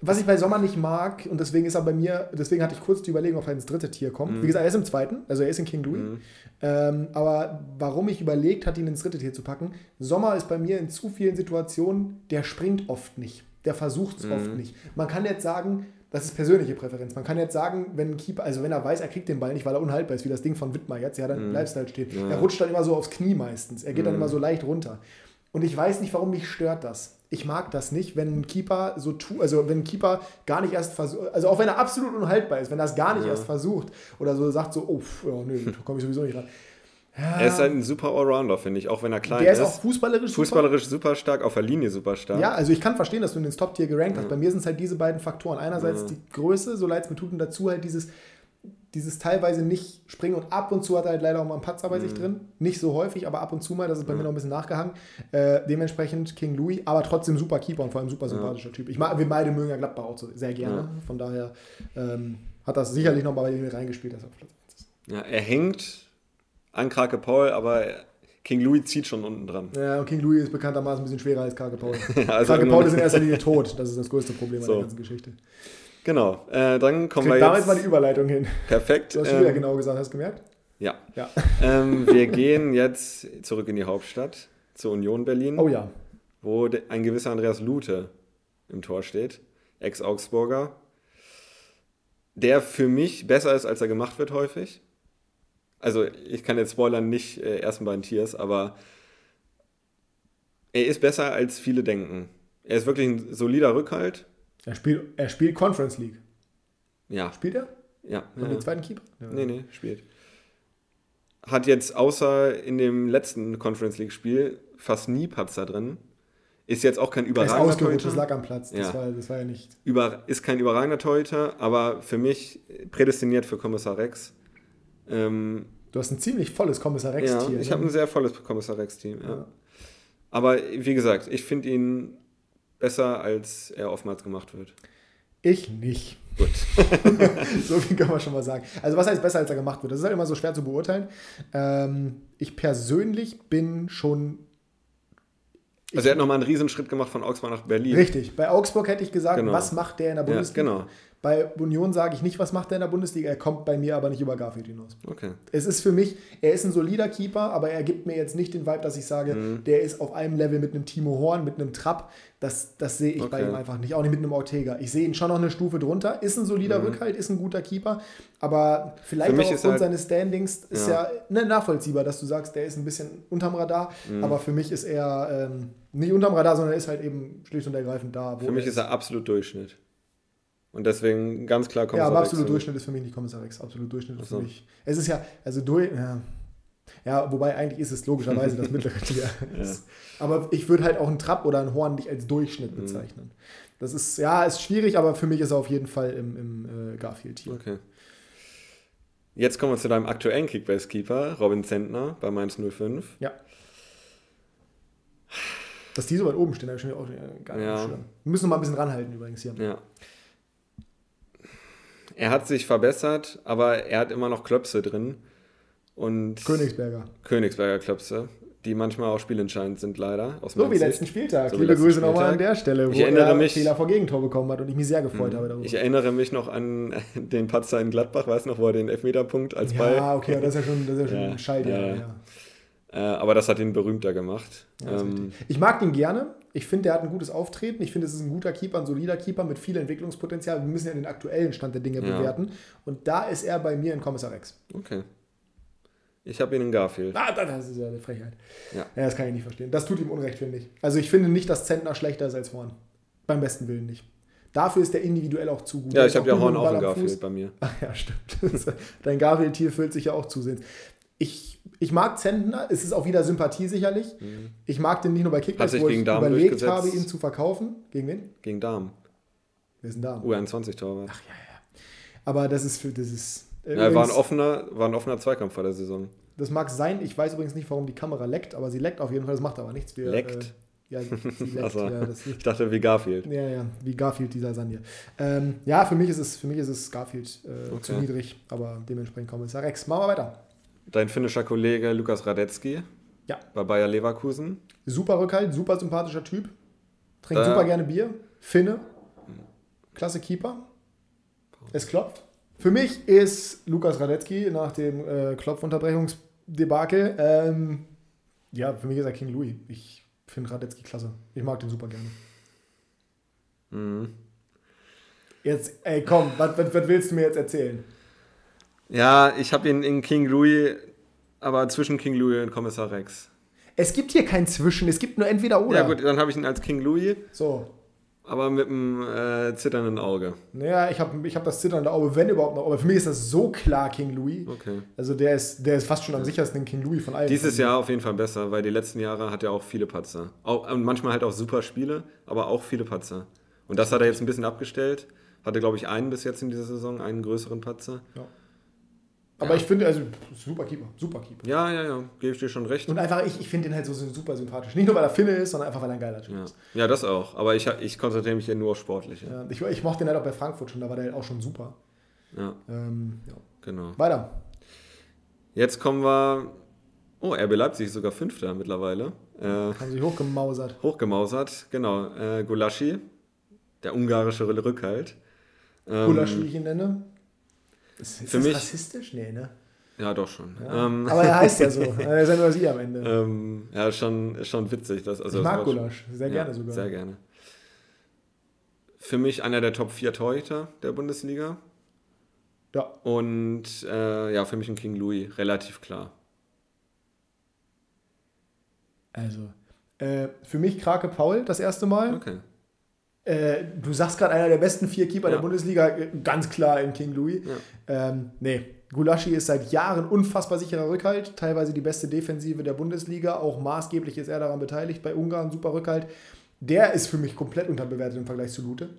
Speaker 1: was ich bei Sommer nicht mag, und deswegen ist er bei mir, deswegen hatte ich kurz die Überlegung, ob er ins dritte Tier kommt. Mhm. Wie gesagt, er ist im zweiten, also er ist in King Louis. Mhm. Ähm, aber warum ich überlegt hatte, ihn ins dritte Tier zu packen, Sommer ist bei mir in zu vielen Situationen, der springt oft nicht. Der versucht es mhm. oft nicht. Man kann jetzt sagen, das ist persönliche Präferenz. Man kann jetzt sagen, wenn ein Keeper, also wenn er weiß, er kriegt den Ball nicht, weil er unhaltbar ist, wie das Ding von Wittmer jetzt, ja, dann mhm. bleibst du halt stehen. Er rutscht dann immer so aufs Knie meistens. Er geht dann mhm. immer so leicht runter. Und ich weiß nicht, warum mich stört das. Ich mag das nicht, wenn ein Keeper so tut, also wenn ein Keeper gar nicht erst versucht, also auch wenn er absolut unhaltbar ist, wenn er es gar nicht ja. erst versucht oder so sagt so, oh, ja, nö, da komme ich sowieso nicht ran.
Speaker 2: Ja. *laughs* Er ist halt ein super Allrounder, finde ich, auch wenn er klein ist.
Speaker 1: Der ist auch fußballerisch,
Speaker 2: fußballerisch super. super stark, auf der Linie super stark.
Speaker 1: Ja, also ich kann verstehen, dass du ihn ins Top-Tier gerankt ja. hast. Bei mir sind es halt diese beiden Faktoren. Einerseits ja. die Größe, so leid es mir tut, und dazu halt dieses, dieses teilweise nicht springen und ab und zu hat er halt leider auch mal einen Patzer bei
Speaker 2: Mhm.
Speaker 1: sich drin. Nicht so häufig, aber ab und zu mal, das ist bei mir noch ein bisschen nachgehangen. Äh, dementsprechend King Louis, aber trotzdem super Keeper und vor allem super sympathischer Typ. Ich mag, wir beide mögen ja Gladbach auch so sehr gerne.
Speaker 2: Ja.
Speaker 1: Von daher ähm, hat das sicherlich noch mal bei ihm reingespielt, dass er auf Platz 1 ist.
Speaker 2: Ja, er hängt an Krake Paul, aber King Louis zieht schon unten dran.
Speaker 1: Ja, und King Louis ist bekanntermaßen ein bisschen schwerer als Karke Paul. *laughs*
Speaker 2: also irgendwann-
Speaker 1: Paul ist in erster Linie *laughs* tot. Das ist das größte Problem an
Speaker 2: So.
Speaker 1: der ganzen Geschichte.
Speaker 2: Genau, äh, dann kommen wir
Speaker 1: damit
Speaker 2: jetzt.
Speaker 1: mal die Überleitung hin.
Speaker 2: perfekt.
Speaker 1: Du hast schon wieder
Speaker 2: ähm,
Speaker 1: genau gesagt, hast du gemerkt?
Speaker 2: Ja.
Speaker 1: Ja.
Speaker 2: ähm, wir *laughs* gehen jetzt zurück in die Hauptstadt, zur Union Berlin,
Speaker 1: Oh ja.
Speaker 2: wo ein gewisser Andreas Lute im Tor steht, Ex-Augsburger, der für mich besser ist, als er gemacht wird häufig. Also ich kann jetzt spoilern, nicht äh, ersten beiden Tiers, aber er ist besser, als viele denken. Er ist wirklich ein solider Rückhalt.
Speaker 1: Er spielt, er spielt Conference League.
Speaker 2: Ja,
Speaker 1: Spielt er?
Speaker 2: ja.
Speaker 1: Mit
Speaker 2: ja.
Speaker 1: dem zweiten Keeper? Ja.
Speaker 2: Nee, nee, spielt. Hat jetzt außer in dem letzten Conference League Spiel fast nie Patzer drin. Ist jetzt auch kein
Speaker 1: Er ist
Speaker 2: überragender
Speaker 1: ausgerutscht, das
Speaker 2: Torhüter.
Speaker 1: lag am Platz. Das,
Speaker 2: Ja.
Speaker 1: war, das war ja nicht.
Speaker 2: Über, ist kein überragender Torhüter, aber für mich prädestiniert für Kommissar Rex. Ähm,
Speaker 1: Du hast ein ziemlich volles Kommissar
Speaker 2: ja,
Speaker 1: Rex-Tier.
Speaker 2: ich
Speaker 1: ne?
Speaker 2: habe ein sehr volles Kommissar Rex-Team. Ja.
Speaker 1: Ja.
Speaker 2: Aber wie gesagt, ich finde ihn besser, als er oftmals gemacht wird.
Speaker 1: Ich nicht.
Speaker 2: Gut. *laughs*
Speaker 1: so viel kann man schon mal sagen. Also was heißt besser, als er gemacht wird? Das ist halt immer so schwer zu beurteilen. Ähm, ich persönlich bin schon
Speaker 2: Also er hat nochmal einen Riesenschritt gemacht von Augsburg nach Berlin.
Speaker 1: richtig. Bei Augsburg hätte ich gesagt,
Speaker 2: Genau.
Speaker 1: was macht der in der
Speaker 2: Ja,
Speaker 1: Bundesliga?
Speaker 2: genau.
Speaker 1: Bei Union sage ich nicht, was macht der in der Bundesliga. Er kommt bei mir aber nicht über Garfield hinaus.
Speaker 2: Okay.
Speaker 1: Es ist für mich, er ist ein solider Keeper, aber er gibt mir jetzt nicht den Vibe, dass ich sage,
Speaker 2: Mhm.
Speaker 1: der ist auf einem Level mit einem Timo Horn, mit einem Trapp. Das, das sehe ich bei
Speaker 2: Okay.
Speaker 1: ihm einfach nicht. Auch nicht mit einem Ortega. Ich sehe ihn schon noch eine Stufe drunter. Ist ein solider Rückhalt, ist ein guter Keeper, aber vielleicht
Speaker 2: Mhm.
Speaker 1: Auch aufgrund
Speaker 2: halt-
Speaker 1: seines Standings ist ja, ne, nachvollziehbar, dass du sagst, der ist ein bisschen unterm Radar.
Speaker 2: Mhm.
Speaker 1: Aber für mich ist er ähm, nicht unterm Radar, sondern er ist halt eben schlicht und ergreifend da. wo
Speaker 2: Für mich ist er absolut Durchschnitt. Und deswegen ganz klar
Speaker 1: Ja,
Speaker 2: Kommissar
Speaker 1: aber
Speaker 2: Rex.
Speaker 1: absolut Durchschnitt ist für mich nicht Kommissar Rex. Absolut Durchschnitt ist
Speaker 2: so.
Speaker 1: für mich. Es ist ja, also durch. Ja, ja, wobei eigentlich ist es logischerweise das *laughs* mittlere Tier. Ist- Aber ich würde halt auch einen Trapp oder einen Horn nicht als Durchschnitt
Speaker 2: Mhm.
Speaker 1: bezeichnen. Das ist, ja, ist schwierig, aber für mich ist er auf jeden Fall im, im äh, Garfield-Tier.
Speaker 2: Okay. Jetzt kommen wir zu deinem aktuellen Kickbase-Keeper, Robin Zentner bei Mainz 05.
Speaker 1: Ja. Dass die so weit oben stehen, habe ich schon auch äh, gar nicht
Speaker 2: Ja.
Speaker 1: ja. Wir müssen noch mal ein bisschen ranhalten übrigens hier.
Speaker 2: Ja. Er hat sich verbessert, aber er hat immer noch Klöpse drin. Und
Speaker 1: Königsberger.
Speaker 2: Königsberger Klöpse, die manchmal auch spielentscheidend sind, leider. Aus
Speaker 1: So wie
Speaker 2: Sicht.
Speaker 1: letzten Spieltag.
Speaker 2: So
Speaker 1: Liebe Grüße nochmal an der Stelle, wo
Speaker 2: Ich erinnere
Speaker 1: er
Speaker 2: mich-
Speaker 1: Fehler vor Gegentor bekommen hat und ich mich sehr gefreut habe darüber.
Speaker 2: Ich erinnere mich noch an *laughs* den Patzer in Gladbach, weiß noch, wo er den Elfmeterpunkt als Ball.
Speaker 1: ja, okay, das ist ja schon, das ist ja schon
Speaker 2: Ja,
Speaker 1: ein Schaltjahr.
Speaker 2: ja, ja.
Speaker 1: ja.
Speaker 2: Äh, aber das hat ihn berühmter gemacht.
Speaker 1: Ja,
Speaker 2: ähm,
Speaker 1: ich mag ihn gerne. Ich finde, er hat ein gutes Auftreten. Ich finde, es ist ein guter Keeper, ein solider Keeper mit viel Entwicklungspotenzial. Wir müssen ja den aktuellen Stand der Dinge
Speaker 2: Ja.
Speaker 1: bewerten. Und da ist er bei mir in Kommissar Rex.
Speaker 2: okay. Ich habe ihn in Garfield.
Speaker 1: Ah, das ist ja eine Frechheit.
Speaker 2: Ja.
Speaker 1: ja, das kann ich nicht verstehen. Das tut ihm Unrecht, finde ich. Also ich finde nicht, dass Zentner schlechter ist als Horn. Beim besten Willen nicht. Dafür ist der individuell auch zu gut.
Speaker 2: Ja, ich habe ja Horn auch in Garfield bei mir.
Speaker 1: Ach ja, stimmt. *laughs* Dein Garfield-Tier füllt sich ja auch zusehends. Ich, ich mag Zentner. Es ist auch wieder Sympathie sicherlich. Ich mag den nicht nur bei Kickbacks, wo ich
Speaker 2: Darm
Speaker 1: überlegt habe, ihn zu verkaufen. Gegen wen?
Speaker 2: Gegen Darm.
Speaker 1: Wer ist denn da?
Speaker 2: U21-Torwart.
Speaker 1: Aber das ist für das ist. äh,
Speaker 2: Ja, war, ein
Speaker 1: übrigens,
Speaker 2: offener, war ein offener Zweikampf vor der Saison.
Speaker 1: das mag sein. Ich weiß übrigens nicht, warum die Kamera leckt, aber sie leckt auf jeden Fall. Das macht aber nichts. Wir,
Speaker 2: Leckt?
Speaker 1: Äh, ja, sie *laughs* leckt.
Speaker 2: Also,
Speaker 1: ja, das
Speaker 2: ich dachte wie Garfield.
Speaker 1: Ja, ja, wie Garfield, dieser Lasagne. Ähm, ja, für mich ist es, für mich ist es Garfield äh,
Speaker 2: Okay.
Speaker 1: zu niedrig, aber dementsprechend kommen wir Rex. Machen wir weiter.
Speaker 2: Dein finnischer Kollege Lukas Radetzky
Speaker 1: Ja.
Speaker 2: bei Bayer Leverkusen.
Speaker 1: Super Rückhalt, super sympathischer Typ. Trinkt
Speaker 2: Da-
Speaker 1: super gerne Bier. Finne. Klasse Keeper. Es klopft. Für mich ist Lukas Radetzky nach dem äh, Klopfunterbrechungsdebakel, ähm, ja, für mich ist er King Louis. Ich finde Radetzky klasse. Ich mag den super gerne.
Speaker 2: Mhm.
Speaker 1: Jetzt, ey, komm, was willst du mir jetzt erzählen?
Speaker 2: Ja, ich habe ihn in King Louis, aber zwischen King Louis und Kommissar Rex.
Speaker 1: Es gibt hier kein Zwischen, es gibt nur entweder oder.
Speaker 2: Ja gut, dann habe ich ihn als King Louis,
Speaker 1: So.
Speaker 2: aber mit einem äh, zitternden Auge.
Speaker 1: Naja, ich habe ich hab das zitternde Auge, wenn überhaupt noch. Aber für mich ist das so klar King Louis.
Speaker 2: Okay.
Speaker 1: Also der ist, der ist fast schon am sichersten King Louis von allen.
Speaker 2: Dieses Jahr auf jeden Fall besser, weil die letzten Jahre hat er auch viele Patzer. Auch, und manchmal halt auch super Spiele, aber auch viele Patzer. Und das hat er jetzt ein bisschen abgestellt. Hatte, glaube ich, einen bis jetzt in dieser Saison, einen größeren Patzer.
Speaker 1: Ja. Aber ja. ich finde, also super Keeper, super Keeper.
Speaker 2: Ja, ja, ja, gebe ich dir schon recht.
Speaker 1: Und einfach, ich, ich finde den halt so super sympathisch. Nicht nur, weil er Finne ist, sondern einfach, weil er ein geiler Typ
Speaker 2: ja.
Speaker 1: ist.
Speaker 2: Ja, das auch. Aber ich, ich konzentriere mich ja nur auf Sportliche.
Speaker 1: Ja, ich, ich mochte den halt auch bei Frankfurt schon, da war der halt auch schon super.
Speaker 2: Ja. Ähm, ja. Genau.
Speaker 1: Weiter.
Speaker 2: Jetzt kommen wir. Oh, RB Leipzig ist sogar Fünfter mittlerweile.
Speaker 1: Äh, Haben sich hochgemausert.
Speaker 2: Hochgemausert, genau. Äh, Gulaschi, der ungarische Rückhalt.
Speaker 1: Ähm, Gulasch, wie ich ihn nenne. Ist, ist
Speaker 2: für das mich,
Speaker 1: rassistisch? Nee, ne?
Speaker 2: Ja, doch schon.
Speaker 1: Ja. Ähm, Aber er heißt ja so. *laughs* er ist ja nur sie am Ende.
Speaker 2: Ähm, ja, schon, ist schon witzig. Dass, also
Speaker 1: ich mag Gulasch, sehr gerne
Speaker 2: ja,
Speaker 1: sogar.
Speaker 2: Sehr gerne. Für mich einer der Top 4 Torhüter der Bundesliga.
Speaker 1: Ja.
Speaker 2: Und äh, ja, für mich ein King Louis, relativ klar.
Speaker 1: Also, äh, für mich Krake Paul das erste Mal.
Speaker 2: Okay.
Speaker 1: Äh, du sagst gerade einer der besten vier Keeper ja. der Bundesliga, äh, ganz klar in King Louis. Ja. Ähm, nee, Gulaschi ist seit Jahren unfassbar sicherer Rückhalt, teilweise die beste Defensive der Bundesliga, auch maßgeblich ist er daran beteiligt, bei Ungarn super Rückhalt. Der ist für mich komplett unterbewertet im Vergleich zu Lute.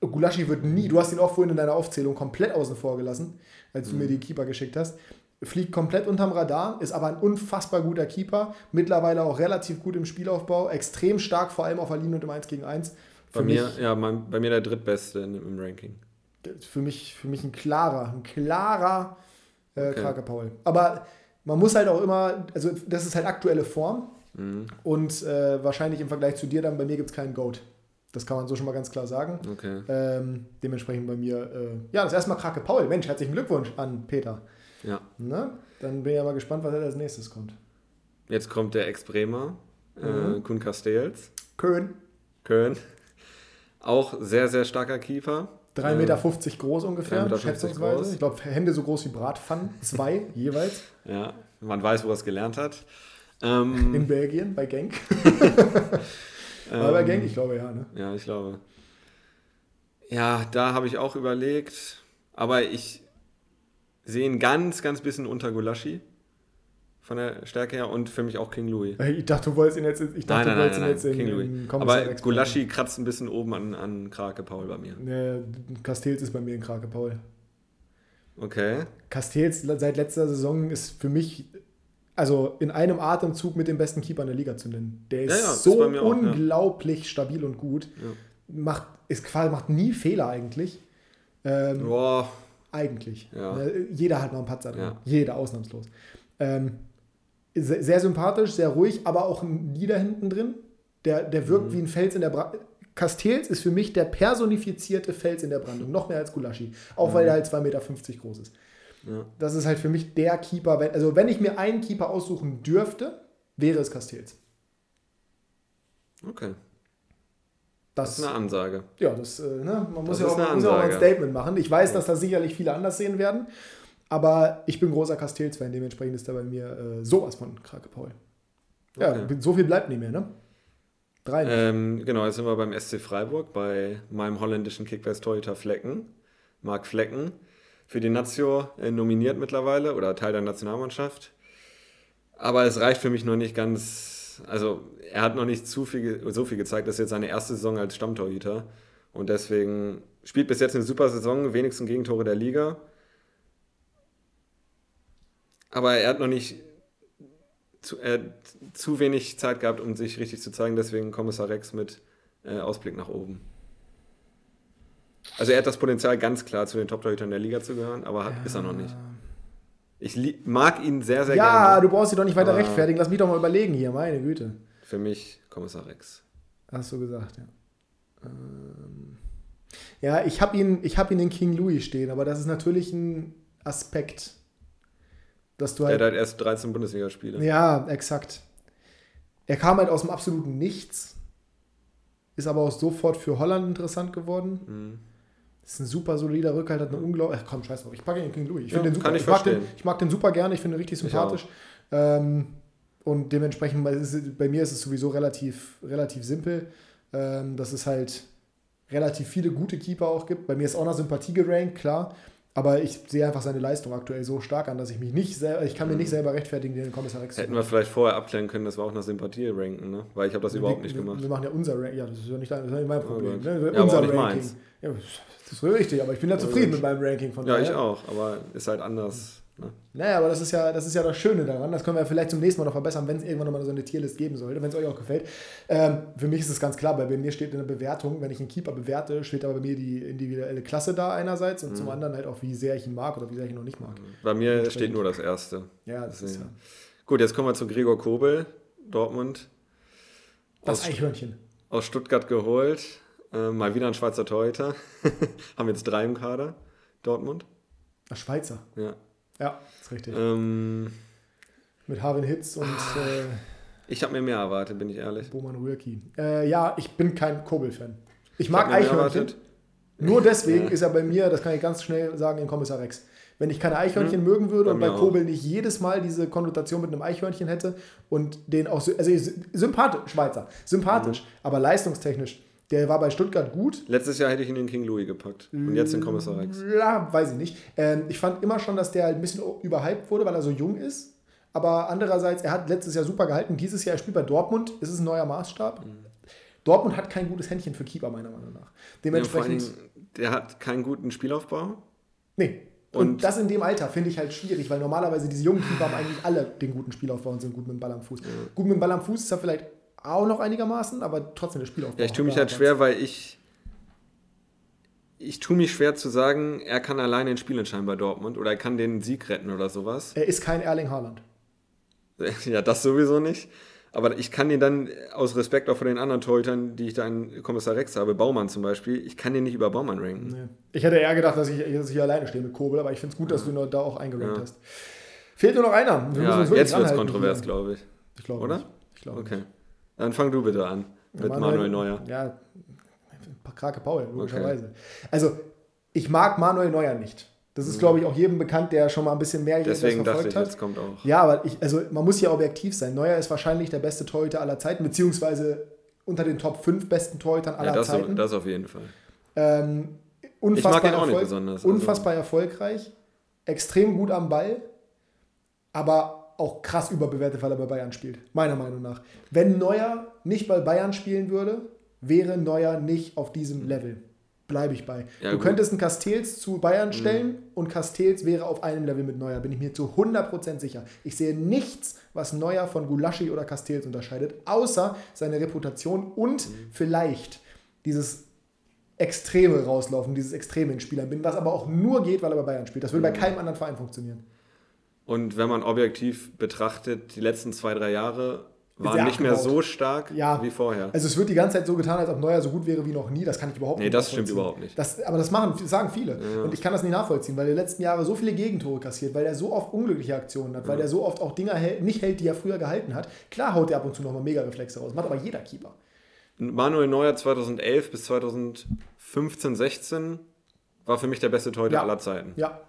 Speaker 1: Gulaschi wird nie, du hast ihn auch vorhin in deiner Aufzählung komplett außen vor gelassen, als du mhm. mir die Keeper geschickt hast. Fliegt komplett unterm Radar, ist aber ein unfassbar guter Keeper, mittlerweile auch relativ gut im Spielaufbau, extrem stark, vor allem auf der Linie und im 1 gegen 1
Speaker 2: bei mir, mich, ja, mein, bei mir der drittbeste im Ranking.
Speaker 1: Für mich, für mich ein klarer, ein klarer äh, okay. Krake Paul. Aber man muss halt auch immer, also das ist halt aktuelle Form. Mhm. Und äh, wahrscheinlich im Vergleich zu dir dann, bei mir gibt es keinen Goat. Das kann man so schon mal ganz klar sagen.
Speaker 2: Okay.
Speaker 1: Ähm, dementsprechend bei mir, äh, ja, das erste Mal Krake Paul. Mensch, herzlichen Glückwunsch an Peter.
Speaker 2: Ja.
Speaker 1: Na, dann bin ich ja mal gespannt, was als nächstes kommt.
Speaker 2: Jetzt kommt der Ex-Bremer, äh, mhm. Kuhn Castells.
Speaker 1: Köln.
Speaker 2: Köln. Auch sehr, sehr starker Keeper.
Speaker 1: 3,50 Meter groß ungefähr, Meter schätzungsweise. Groß. Ich glaube, Hände so groß wie Bratpfannen. Zwei *laughs* jeweils.
Speaker 2: Ja, man weiß, wo er es gelernt hat. Ähm, *laughs*
Speaker 1: In Belgien, bei Genk. *laughs* Bei Genk, ich glaube ja. Ne?
Speaker 2: Ja, ich glaube. Ja, da habe ich auch überlegt. Aber ich sehe ihn ganz, ganz bisschen unter Gulaschi von der Stärke her und für mich auch King Louis.
Speaker 1: Ich dachte, du wolltest ihn jetzt, ich dachte,
Speaker 2: nein, nein, du nein, jetzt nein, King Louis. Aber Gulaschi kratzt ein bisschen oben an, an Krake Paul bei mir.
Speaker 1: Nee, Castells ist bei mir in Krake Paul.
Speaker 2: Okay.
Speaker 1: Castells seit letzter Saison ist für mich also in einem Atemzug mit dem besten Keeper in der Liga zu nennen. Der ist ja, ja, so ist unglaublich auch, ja. stabil und gut. Macht, ist quasi, macht nie Fehler eigentlich. Ähm,
Speaker 2: Boah.
Speaker 1: Eigentlich. Jeder hat noch einen Patzer drin. Jeder ausnahmslos. Ähm, sehr sympathisch, sehr ruhig, aber auch ein Lieder hinten drin. Der, der wirkt mhm. wie ein Fels in der Brandung. Castells ist für mich der personifizierte Fels in der Brandung, noch mehr als Gulaschi. Auch mhm. weil er halt 2,50 Meter groß ist. Ja. Das ist halt für mich der Keeper. Wenn, also, wenn ich mir einen Keeper aussuchen dürfte, wäre es Castells.
Speaker 2: Okay. Das, das, ist eine Ansage.
Speaker 1: Ja, das, äh, ne? man muss, ja auch, muss ja auch, ein Statement machen. Ich weiß, dass das sicherlich viele anders sehen werden. Aber ich bin großer Castells-Fan, dementsprechend ist er bei mir äh, sowas von Krake Paul. Ja, okay. so viel bleibt nicht mehr, ne?
Speaker 2: Drei. Ähm, genau, jetzt sind wir beim SC Freiburg, bei meinem holländischen Kickbase-Torhüter Flecken, Marc Flecken, für die Nazio äh, nominiert mittlerweile oder Teil der Nationalmannschaft. Aber es reicht für mich noch nicht ganz, also er hat noch nicht zu viel, so viel gezeigt, das ist jetzt seine erste Saison als Stammtorhüter und deswegen spielt bis jetzt eine super Saison, wenigsten Gegentore der Liga aber er hat noch nicht zu, äh, zu wenig Zeit gehabt, um sich richtig zu zeigen. Deswegen Kommissar Rex mit äh, Ausblick nach oben. Also er hat das Potenzial ganz klar zu den Top-Torhütern der Liga zu gehören, aber hat, ja. ist er noch nicht. Ich mag ihn sehr, sehr
Speaker 1: ja,
Speaker 2: gerne.
Speaker 1: Ja, du brauchst ihn doch nicht weiter rechtfertigen. Lass mich doch mal überlegen hier, meine Güte.
Speaker 2: Für mich Kommissar Rex.
Speaker 1: Hast du gesagt, ja. Ähm ja, ich habe ihn, hab ihn in King Louis stehen, aber das ist natürlich ein Aspekt dass du
Speaker 2: halt. Er hat halt erst 13 Bundesligaspiele.
Speaker 1: Ja, exakt. Er kam halt aus dem absoluten Nichts, ist aber auch sofort für Holland interessant geworden. Mhm. Ist ein super solider Rückhalt, hat eine unglaubliche. Komm, scheiß drauf, ich packe ihn King Louis. Ich, ja, den super,
Speaker 2: ich,
Speaker 1: ich, mag den, ich mag den super gerne, ich finde ihn richtig sympathisch. Ähm, und dementsprechend, bei mir ist es sowieso relativ, relativ simpel, ähm, dass es halt relativ viele gute Keeper auch gibt. Bei mir ist auch noch Sympathie gerankt, klar. Aber ich sehe einfach seine Leistung aktuell so stark an, dass ich mich nicht selber, ich kann mir nicht mhm. selber rechtfertigen, den Kommissar Rex
Speaker 2: Hätten wir vielleicht vorher abklären können, dass wir auch nach Sympathie ranken, ne? Weil ich habe das überhaupt
Speaker 1: wir,
Speaker 2: nicht gemacht.
Speaker 1: Wir machen ja unser Ranking. Ja, das ist ja nicht, das ist nicht mein Problem. Oh ne? ja, unser Ranking. Meins. Ja, das ist richtig, aber ich bin ja zufrieden mit meinem Ranking von
Speaker 2: Ja, daher. ich auch, aber ist halt anders Ne?
Speaker 1: Naja, aber das ist, ja, das ist ja das Schöne daran. Das können wir vielleicht zum nächsten Mal noch verbessern, wenn es irgendwann nochmal so eine Tierlist geben sollte, wenn es euch auch gefällt. Ähm, für mich ist es ganz klar, weil bei mir steht in der Bewertung, wenn ich einen Keeper bewerte, steht aber bei mir die individuelle Klasse da einerseits und mhm. zum anderen halt auch, wie sehr ich ihn mag oder wie sehr ich ihn noch nicht mag.
Speaker 2: Bei mir steht nur das Erste.
Speaker 1: Ja, das Deswegen. ist ja.
Speaker 2: Gut, jetzt kommen wir zu Gregor Kobel, Dortmund.
Speaker 1: Das aus, Eichhörnchen.
Speaker 2: Aus Stuttgart geholt. Äh, mal wieder ein Schweizer Torhüter. *laughs* Haben jetzt drei im Kader. Dortmund.
Speaker 1: Ach, Schweizer.
Speaker 2: Ja.
Speaker 1: Ja, ist richtig.
Speaker 2: Ähm,
Speaker 1: Mit Harvin Hitz und. Ah, äh,
Speaker 2: ich habe mir mehr erwartet, bin ich ehrlich.
Speaker 1: Boman Rührki. Äh, ja, ich bin kein Kobel-Fan. Ich mag ich Eichhörnchen. Nur deswegen ja. ist er bei mir, das kann ich ganz schnell sagen, in Kommissar Rex. Wenn ich keine Eichhörnchen hm. mögen würde bei und bei Kobel nicht jedes Mal diese Konnotation mit einem Eichhörnchen hätte und den auch, also sympathisch, Schweizer, sympathisch, mhm. aber leistungstechnisch der war bei Stuttgart gut.
Speaker 2: Letztes Jahr hätte ich ihn in King Louis gepackt. Und jetzt in Kommissar Rex.
Speaker 1: Ja, weiß ich nicht. Ähm, ich fand immer schon, dass der halt ein bisschen überhyped wurde, weil er so jung ist. Aber andererseits, er hat letztes Jahr super gehalten. Dieses Jahr, er spielt bei Dortmund. Ist es ein neuer Maßstab? Mhm. Dortmund hat kein gutes Händchen für Keeper, meiner Meinung nach. Dementsprechend. Ja,
Speaker 2: der hat keinen guten Spielaufbau.
Speaker 1: Nee. Und, und, das in dem Alter finde ich halt schwierig, weil normalerweise diese jungen Keeper haben eigentlich alle den guten Spielaufbau und sind gut mit dem Ball am Fuß. Ja. Gut mit dem Ball am Fuß ist er vielleicht auch noch einigermaßen, aber trotzdem das Spiel auch.
Speaker 2: Ja, ich tue mich halt schwer, weil ich. Ich tue mich schwer zu sagen, er kann alleine ein Spiel entscheiden bei Dortmund oder er kann den Sieg retten oder sowas.
Speaker 1: Er ist kein Erling Haaland. *laughs*
Speaker 2: Ja, das sowieso nicht. Aber ich kann ihn dann aus Respekt auch vor den anderen Torhütern, die ich da in Kommissar Rex habe, Baumann zum Beispiel, ich kann den nicht über Baumann ranken. Nee.
Speaker 1: Ich hätte eher gedacht, dass ich, dass ich hier alleine stehe mit Kobel, aber ich finde es gut, dass du da auch eingerankt ja. hast. Fehlt nur noch einer.
Speaker 2: Wir ja, jetzt wird es kontrovers, glaube ich.
Speaker 1: Ich glaube.
Speaker 2: Oder?
Speaker 1: Nicht. Ich glaube.
Speaker 2: Okay. Nicht. Dann fang du bitte an mit Manuel, Manuel Neuer.
Speaker 1: Ja, Krake Paul, logischerweise. Okay. Also, ich mag Manuel Neuer nicht. Das ist, mhm. glaube ich, auch jedem bekannt, der schon mal ein bisschen mehr
Speaker 2: Deswegen verfolgt dachte ich, hat. Jetzt kommt auch.
Speaker 1: Ja, aber ich, also man muss ja objektiv sein. Neuer ist wahrscheinlich der beste Torhüter aller Zeiten, beziehungsweise unter den Top 5 besten Torhütern aller
Speaker 2: ja, das
Speaker 1: Zeiten.
Speaker 2: Das auf jeden Fall.
Speaker 1: Ähm, unfassbar ich mag ihn auch nicht besonders. Also unfassbar erfolgreich, extrem gut am Ball, aber auch krass überbewertet, weil er bei Bayern spielt. Meiner Meinung nach. Wenn Neuer nicht bei Bayern spielen würde, wäre Neuer nicht auf diesem Level. Bleibe ich bei. Ja, du gut. könntest einen Castells zu Bayern stellen mhm. und Castells wäre auf einem Level mit Neuer, bin ich mir zu 100% sicher. Ich sehe nichts, was Neuer von Gulaschi oder Castells unterscheidet, außer seine Reputation und mhm. vielleicht dieses Extreme rauslaufen, dieses Extreme in Spielern bin, was aber auch nur geht, weil er bei Bayern spielt. Das würde mhm. bei keinem anderen Verein funktionieren.
Speaker 2: Und wenn man objektiv betrachtet, die letzten zwei, drei Jahre waren nicht mehr so stark
Speaker 1: ja.
Speaker 2: wie vorher.
Speaker 1: Also es wird die ganze Zeit so getan, als ob Neuer so gut wäre wie noch nie. Das kann ich überhaupt
Speaker 2: nee, nicht. Nee, das stimmt überhaupt nicht.
Speaker 1: Das, aber das machen, das sagen viele. Ja. Und ich kann das nicht nachvollziehen, weil er letzten Jahre so viele Gegentore kassiert, weil er so oft unglückliche Aktionen hat, ja. weil er so oft auch Dinger hält, nicht hält, die er früher gehalten hat. Klar haut er ab und zu nochmal Mega-Reflexe raus. Macht aber jeder Keeper.
Speaker 2: Manuel Neuer 2011 bis 2015, 16 war für mich der beste Torhüter aller Zeiten.
Speaker 1: Ja.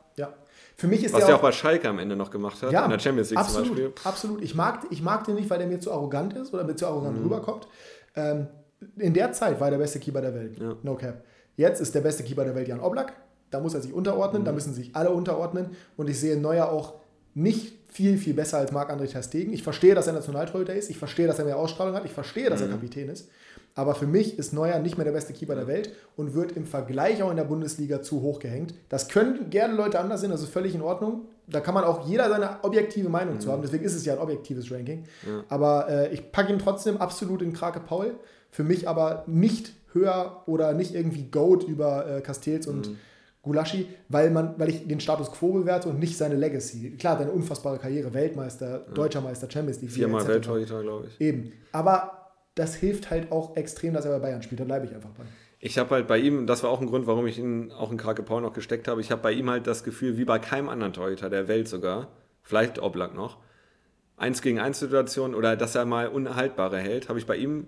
Speaker 1: Für mich ist
Speaker 2: Was der auch, auch bei Schalke am Ende noch gemacht hat,
Speaker 1: ja,
Speaker 2: in der Champions League
Speaker 1: absolut,
Speaker 2: zum Beispiel.
Speaker 1: Absolut. Ich mag, ich mag den nicht, weil der mir zu arrogant ist oder mir zu arrogant mhm. rüberkommt. Ähm, in der Zeit war er der beste Keeper der Welt.
Speaker 2: Ja.
Speaker 1: No cap. Jetzt ist der beste Keeper der Welt Jan Oblak. Da muss er sich unterordnen, mhm. da müssen sich alle unterordnen. Und ich sehe Neuer auch nicht viel, viel besser als Marc-André Ter Stegen. Ich verstehe, dass er Nationaltorhüter ist. Ich verstehe, dass er mehr Ausstrahlung hat. Ich verstehe, dass mhm. er Kapitän ist. Aber für mich ist Neuer nicht mehr der beste Keeper der Welt und wird im Vergleich auch in der Bundesliga zu hoch gehängt. Das können gerne Leute anders sehen, das ist völlig in Ordnung. Da kann man auch jeder seine objektive Meinung mhm. zu haben. Deswegen ist es ja ein objektives Ranking.
Speaker 2: Ja.
Speaker 1: Aber äh, ich packe ihn trotzdem absolut in Krake Paul. Für mich aber nicht höher oder nicht irgendwie Goat über äh, Castells und mhm. Gulaschi, weil, man, weil ich den Status quo bewerte und nicht seine Legacy. Klar, deine unfassbare Karriere, Weltmeister, ja. Deutscher Meister, Champions League.
Speaker 2: Viermal Welttorhüter, glaube ich.
Speaker 1: Eben. Aber das hilft halt auch extrem, dass er bei Bayern spielt. Da bleibe ich einfach bei.
Speaker 2: Ich habe halt bei ihm, das war auch ein Grund, warum ich ihn auch in Krake Paul noch gesteckt habe, ich habe bei ihm halt das Gefühl, wie bei keinem anderen Torhüter der Welt sogar, vielleicht Oblak noch, eins gegen eins Situation oder dass er mal Unhaltbare hält, habe ich bei ihm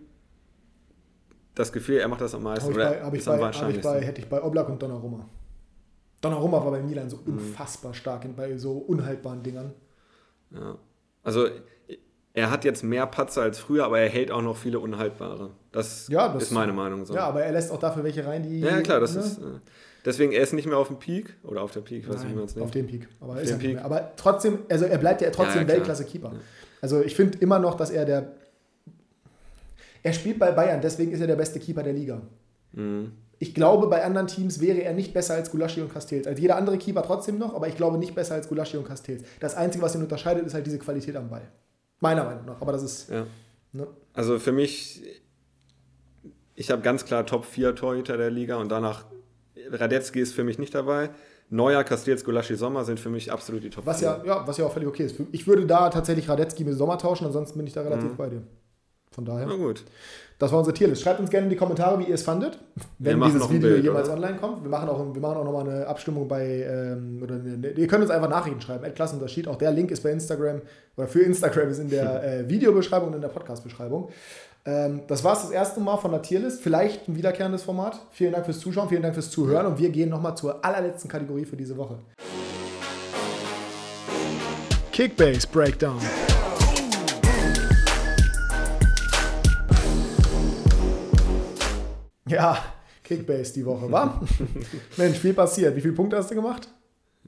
Speaker 2: das Gefühl, er macht das am meisten.
Speaker 1: Habe ich, bei, hab ich, bei, hab ich bei, hätte ich bei Oblak und Donnarumma. Donnarumma war bei Milan so mhm. unfassbar stark in, bei so unhaltbaren Dingern.
Speaker 2: Ja. Also er hat jetzt mehr Patzer als früher, aber er hält auch noch viele unhaltbare. Das, ja, das ist meine Meinung. So.
Speaker 1: Ja, aber er lässt auch dafür welche rein, die.
Speaker 2: Ja, klar, das ne? ist. Äh, deswegen, er ist nicht mehr auf dem Peak oder auf der Peak, ich weiß
Speaker 1: Nein,
Speaker 2: nicht, wie man es nennt.
Speaker 1: Auf dem Peak. Aber, ist Peak. Mehr. aber trotzdem, also er bleibt ja trotzdem ja, Weltklasse-Keeper. Ja. Also ich finde immer noch, dass er der. Er spielt bei Bayern, deswegen ist er der beste Keeper der Liga.
Speaker 2: Mhm.
Speaker 1: ich glaube, bei anderen Teams wäre er nicht besser als Gulaschi und Castells. Als jeder andere Keeper trotzdem noch, aber ich glaube nicht besser als Gulaschi und Castells. Das Einzige, was ihn unterscheidet, ist halt diese Qualität am Ball. Meiner Meinung nach. Aber das ist.
Speaker 2: Ja. Ne? Also für mich, ich habe ganz klar Top 4 Torhüter der Liga und danach Radetzky ist für mich nicht dabei. Neuer, Castells, Gulaschi, Sommer sind für mich absolut die Top
Speaker 1: was 4. Ja, ja, was ja auch völlig okay ist. Ich würde da tatsächlich Radetzky mit Sommer tauschen, ansonsten bin ich da relativ mhm. bei dir. Von daher.
Speaker 2: Na gut.
Speaker 1: Das war unsere Tierlist. Schreibt uns gerne in die Kommentare, wie ihr es fandet, wenn dieses Video Bild, jemals oder? online kommt. Wir machen auch, wir machen auch nochmal eine Abstimmung bei, ähm, oder eine, ihr könnt uns einfach Nachrichten schreiben, Klassenunterschied. Auch der Link ist bei Instagram, oder für Instagram ist in der *laughs* äh, Videobeschreibung und in der Podcast-Beschreibung. Ähm, das war es das erste Mal von der Tierlist. Vielleicht ein wiederkehrendes Format. Vielen Dank fürs Zuschauen, vielen Dank fürs Zuhören und wir gehen nochmal zur allerletzten Kategorie für diese Woche. Kickbase Breakdown. Ja, Kickbase die Woche, war? *laughs* Mensch, viel passiert. Wie viele Punkte hast du gemacht?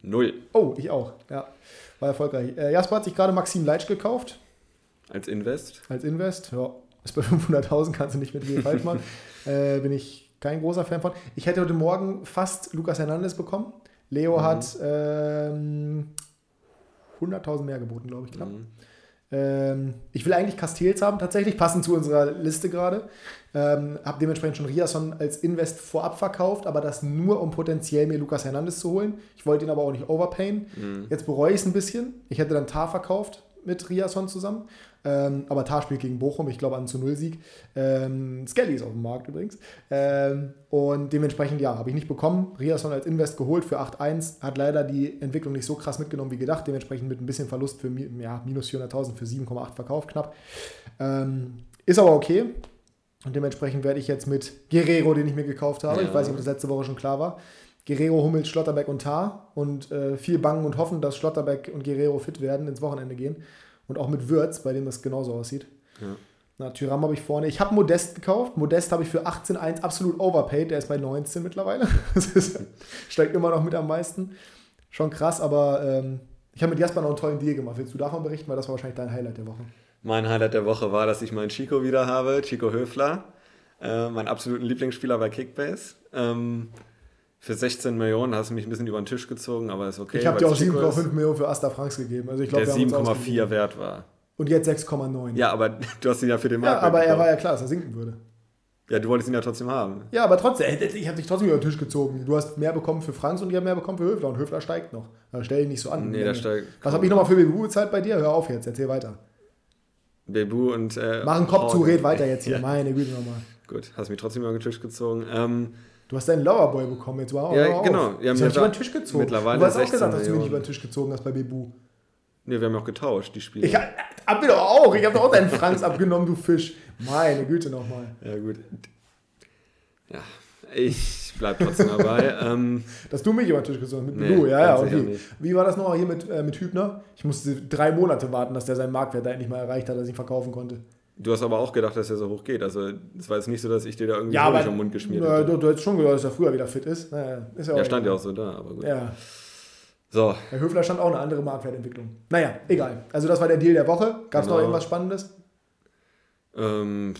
Speaker 2: Null.
Speaker 1: Oh, ich auch. Ja, war erfolgreich. Äh, Jasper hat sich gerade Maxim Leitsch gekauft.
Speaker 2: Als Invest?
Speaker 1: Als Invest, ja. Ist bei 500.000, kannst du nicht mit viel *laughs* falsch machen. äh, bin ich kein großer Fan von. Ich hätte heute Morgen fast Lukas Hernandez bekommen. Leo mhm. hat ähm, 100.000 mehr geboten, glaube ich, knapp. Mhm. Ähm, ich will eigentlich Castells haben, tatsächlich, passend zu unserer Liste gerade. Ähm, habe dementsprechend schon Riason als Invest vorab verkauft, aber das nur, um potenziell mir Lukas Hernandez zu holen. Ich wollte ihn aber auch nicht overpayen. Mhm. Jetzt bereue ich es ein bisschen. Ich hätte dann Tar verkauft mit Riason zusammen. Ähm, aber Tar spielt gegen Bochum, ich glaube an zu Null Sieg. Ähm, Skelly ist auf dem Markt übrigens. Ähm, und dementsprechend, ja, habe ich nicht bekommen. Riason als Invest geholt für 8-1. Hat leider die Entwicklung nicht so krass mitgenommen wie gedacht. Dementsprechend mit ein bisschen Verlust für ja, minus 400.000 für 7,8 verkauft knapp. Ähm, ist aber okay. Und dementsprechend werde ich jetzt mit Guerrero, den ich mir gekauft habe, ja. ich weiß nicht, ob das letzte Woche schon klar war, Guerrero, Hummels, Schlotterbeck und Tar und äh, viel bangen und hoffen, dass Schlotterbeck und Guerrero fit werden, ins Wochenende gehen. Und auch mit Würz, bei dem das genauso aussieht. Ja. Na, Tyram habe ich vorne. Ich habe Modest gekauft. Modest habe ich für 18,1 absolut overpaid. Der ist bei 19 mittlerweile. *laughs* Das ist, steigt immer noch mit am meisten. Schon krass, aber ähm, ich habe mit Jasper noch einen tollen Deal gemacht. Willst du davon berichten? Weil das war wahrscheinlich dein Highlight der Woche.
Speaker 2: Mein Highlight der Woche war, dass ich meinen Chico wieder habe, Chico Höfler, äh, meinen absoluten Lieblingsspieler bei Kickbase. Ähm, für 16 Millionen hast du mich ein bisschen über den Tisch gezogen, aber ist okay.
Speaker 1: Ich habe dir auch 7,5 Millionen für Asta Franks gegeben. Also ich glaub,
Speaker 2: der 7,4 wert war.
Speaker 1: Und jetzt 6,9.
Speaker 2: Ja, aber *laughs* du hast ihn ja für den
Speaker 1: Markt. Ja, aber er war ja klar, dass er sinken würde.
Speaker 2: Ja, du wolltest ihn ja trotzdem haben.
Speaker 1: Ja, aber trotzdem, ich habe dich trotzdem über den Tisch gezogen. Du hast mehr bekommen für Franks und ich habe mehr bekommen für Höfler. Und Höfler steigt noch. Also stell ihn nicht so an.
Speaker 2: Nee, der steigt.
Speaker 1: Was habe ich nochmal für BBU bezahlt bei dir? Hör auf jetzt, erzähl weiter.
Speaker 2: Bebu und. Äh,
Speaker 1: Mach einen Kopf zu, red weiter jetzt hier. *laughs* Ja. Meine Güte nochmal.
Speaker 2: Gut, hast mich trotzdem über den Tisch gezogen. Ähm,
Speaker 1: du hast deinen Loverboy bekommen jetzt. Wow,
Speaker 2: ja, genau.
Speaker 1: Ja, ich habe über den Tisch gezogen.
Speaker 2: Mittlerweile
Speaker 1: du hast auch gesagt, dass du mich nicht über den Tisch gezogen hast bei Bebu.
Speaker 2: Nee, wir haben auch getauscht, die Spiele.
Speaker 1: Ich hab mir doch auch. Ich habe doch auch deinen Franks *laughs* abgenommen, du Fisch. Meine Güte nochmal.
Speaker 2: Ja, gut. Ja, ich bleibe trotzdem dabei. *laughs* ähm,
Speaker 1: Dass du mich über den Tisch gezogen hast, mit nee, du, ja, ja, okay. Wie war das nochmal hier mit, äh, mit Hübner? Ich musste drei Monate warten, dass der seinen Marktwert da endlich mal erreicht hat, dass ich ihn verkaufen konnte.
Speaker 2: Du hast aber auch gedacht, dass er so hoch geht. Also es war jetzt nicht so, dass ich dir da irgendwie
Speaker 1: ja, aber,
Speaker 2: im Mund geschmiert
Speaker 1: habe. Du, du hättest schon gedacht, dass er früher wieder fit ist. Naja,
Speaker 2: ist ja, auch ja stand ja auch so da, aber gut.
Speaker 1: Ja.
Speaker 2: So.
Speaker 1: Herr Höfler stand auch eine andere Marktwertentwicklung. Naja, egal. Also das war der Deal der Woche. Gab es genau. noch irgendwas Spannendes?
Speaker 2: Ähm,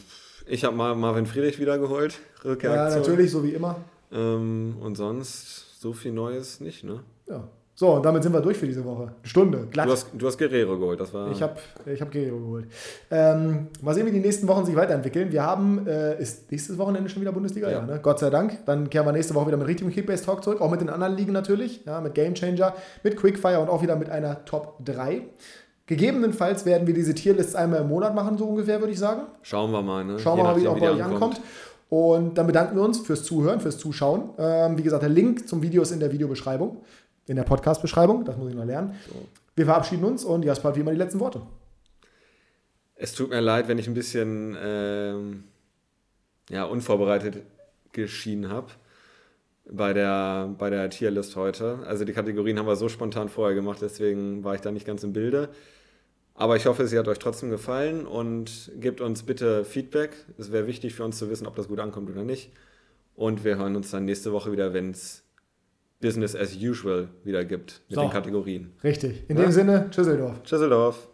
Speaker 2: ich habe mal Marvin Friedrich wiedergeholt.
Speaker 1: Ja, natürlich, so wie immer.
Speaker 2: Ähm, und sonst so viel Neues nicht, ne?
Speaker 1: Ja. So, und damit sind wir durch für diese Woche. Eine Stunde,
Speaker 2: glatt. Du hast, du hast Guerrero geholt, das war...
Speaker 1: Ich habe ich hab Guerrero geholt. Ähm, mal sehen, wie die nächsten Wochen sich weiterentwickeln. Wir haben, äh, ist nächstes Wochenende schon wieder Bundesliga? Ja. ja ne? Gott sei Dank. Dann kehren wir nächste Woche wieder mit richtigem Kickbase-Talk zurück, auch mit den anderen Ligen natürlich, ja, mit Gamechanger, mit Quickfire und auch wieder mit einer Top 3. Gegebenenfalls werden wir diese Tierlists einmal im Monat machen, so ungefähr, würde ich sagen.
Speaker 2: Schauen wir mal, ne?
Speaker 1: Schauen wir mal, wie auch bei euch ankommt. Und dann bedanken wir uns fürs Zuhören, fürs Zuschauen. Ähm, wie gesagt, der Link zum Video ist in der Videobeschreibung in der Podcast-Beschreibung. Das muss ich noch lernen. Wir verabschieden uns und Jasper hat wie immer die letzten Worte.
Speaker 2: Es tut mir leid, wenn ich ein bisschen ähm, ja, unvorbereitet geschienen habe bei der, bei der Tierlist heute. Also die Kategorien haben wir so spontan vorher gemacht, deswegen war ich da nicht ganz im Bilde. Aber ich hoffe, sie hat euch trotzdem gefallen und gebt uns bitte Feedback. Es wäre wichtig für uns zu wissen, ob das gut ankommt oder nicht. Und wir hören uns dann nächste Woche wieder, wenn es Business as usual wieder gibt mit so, den Kategorien.
Speaker 1: Richtig. In ja? dem Sinne, Tschüsseldorf.
Speaker 2: Tschüsseldorf.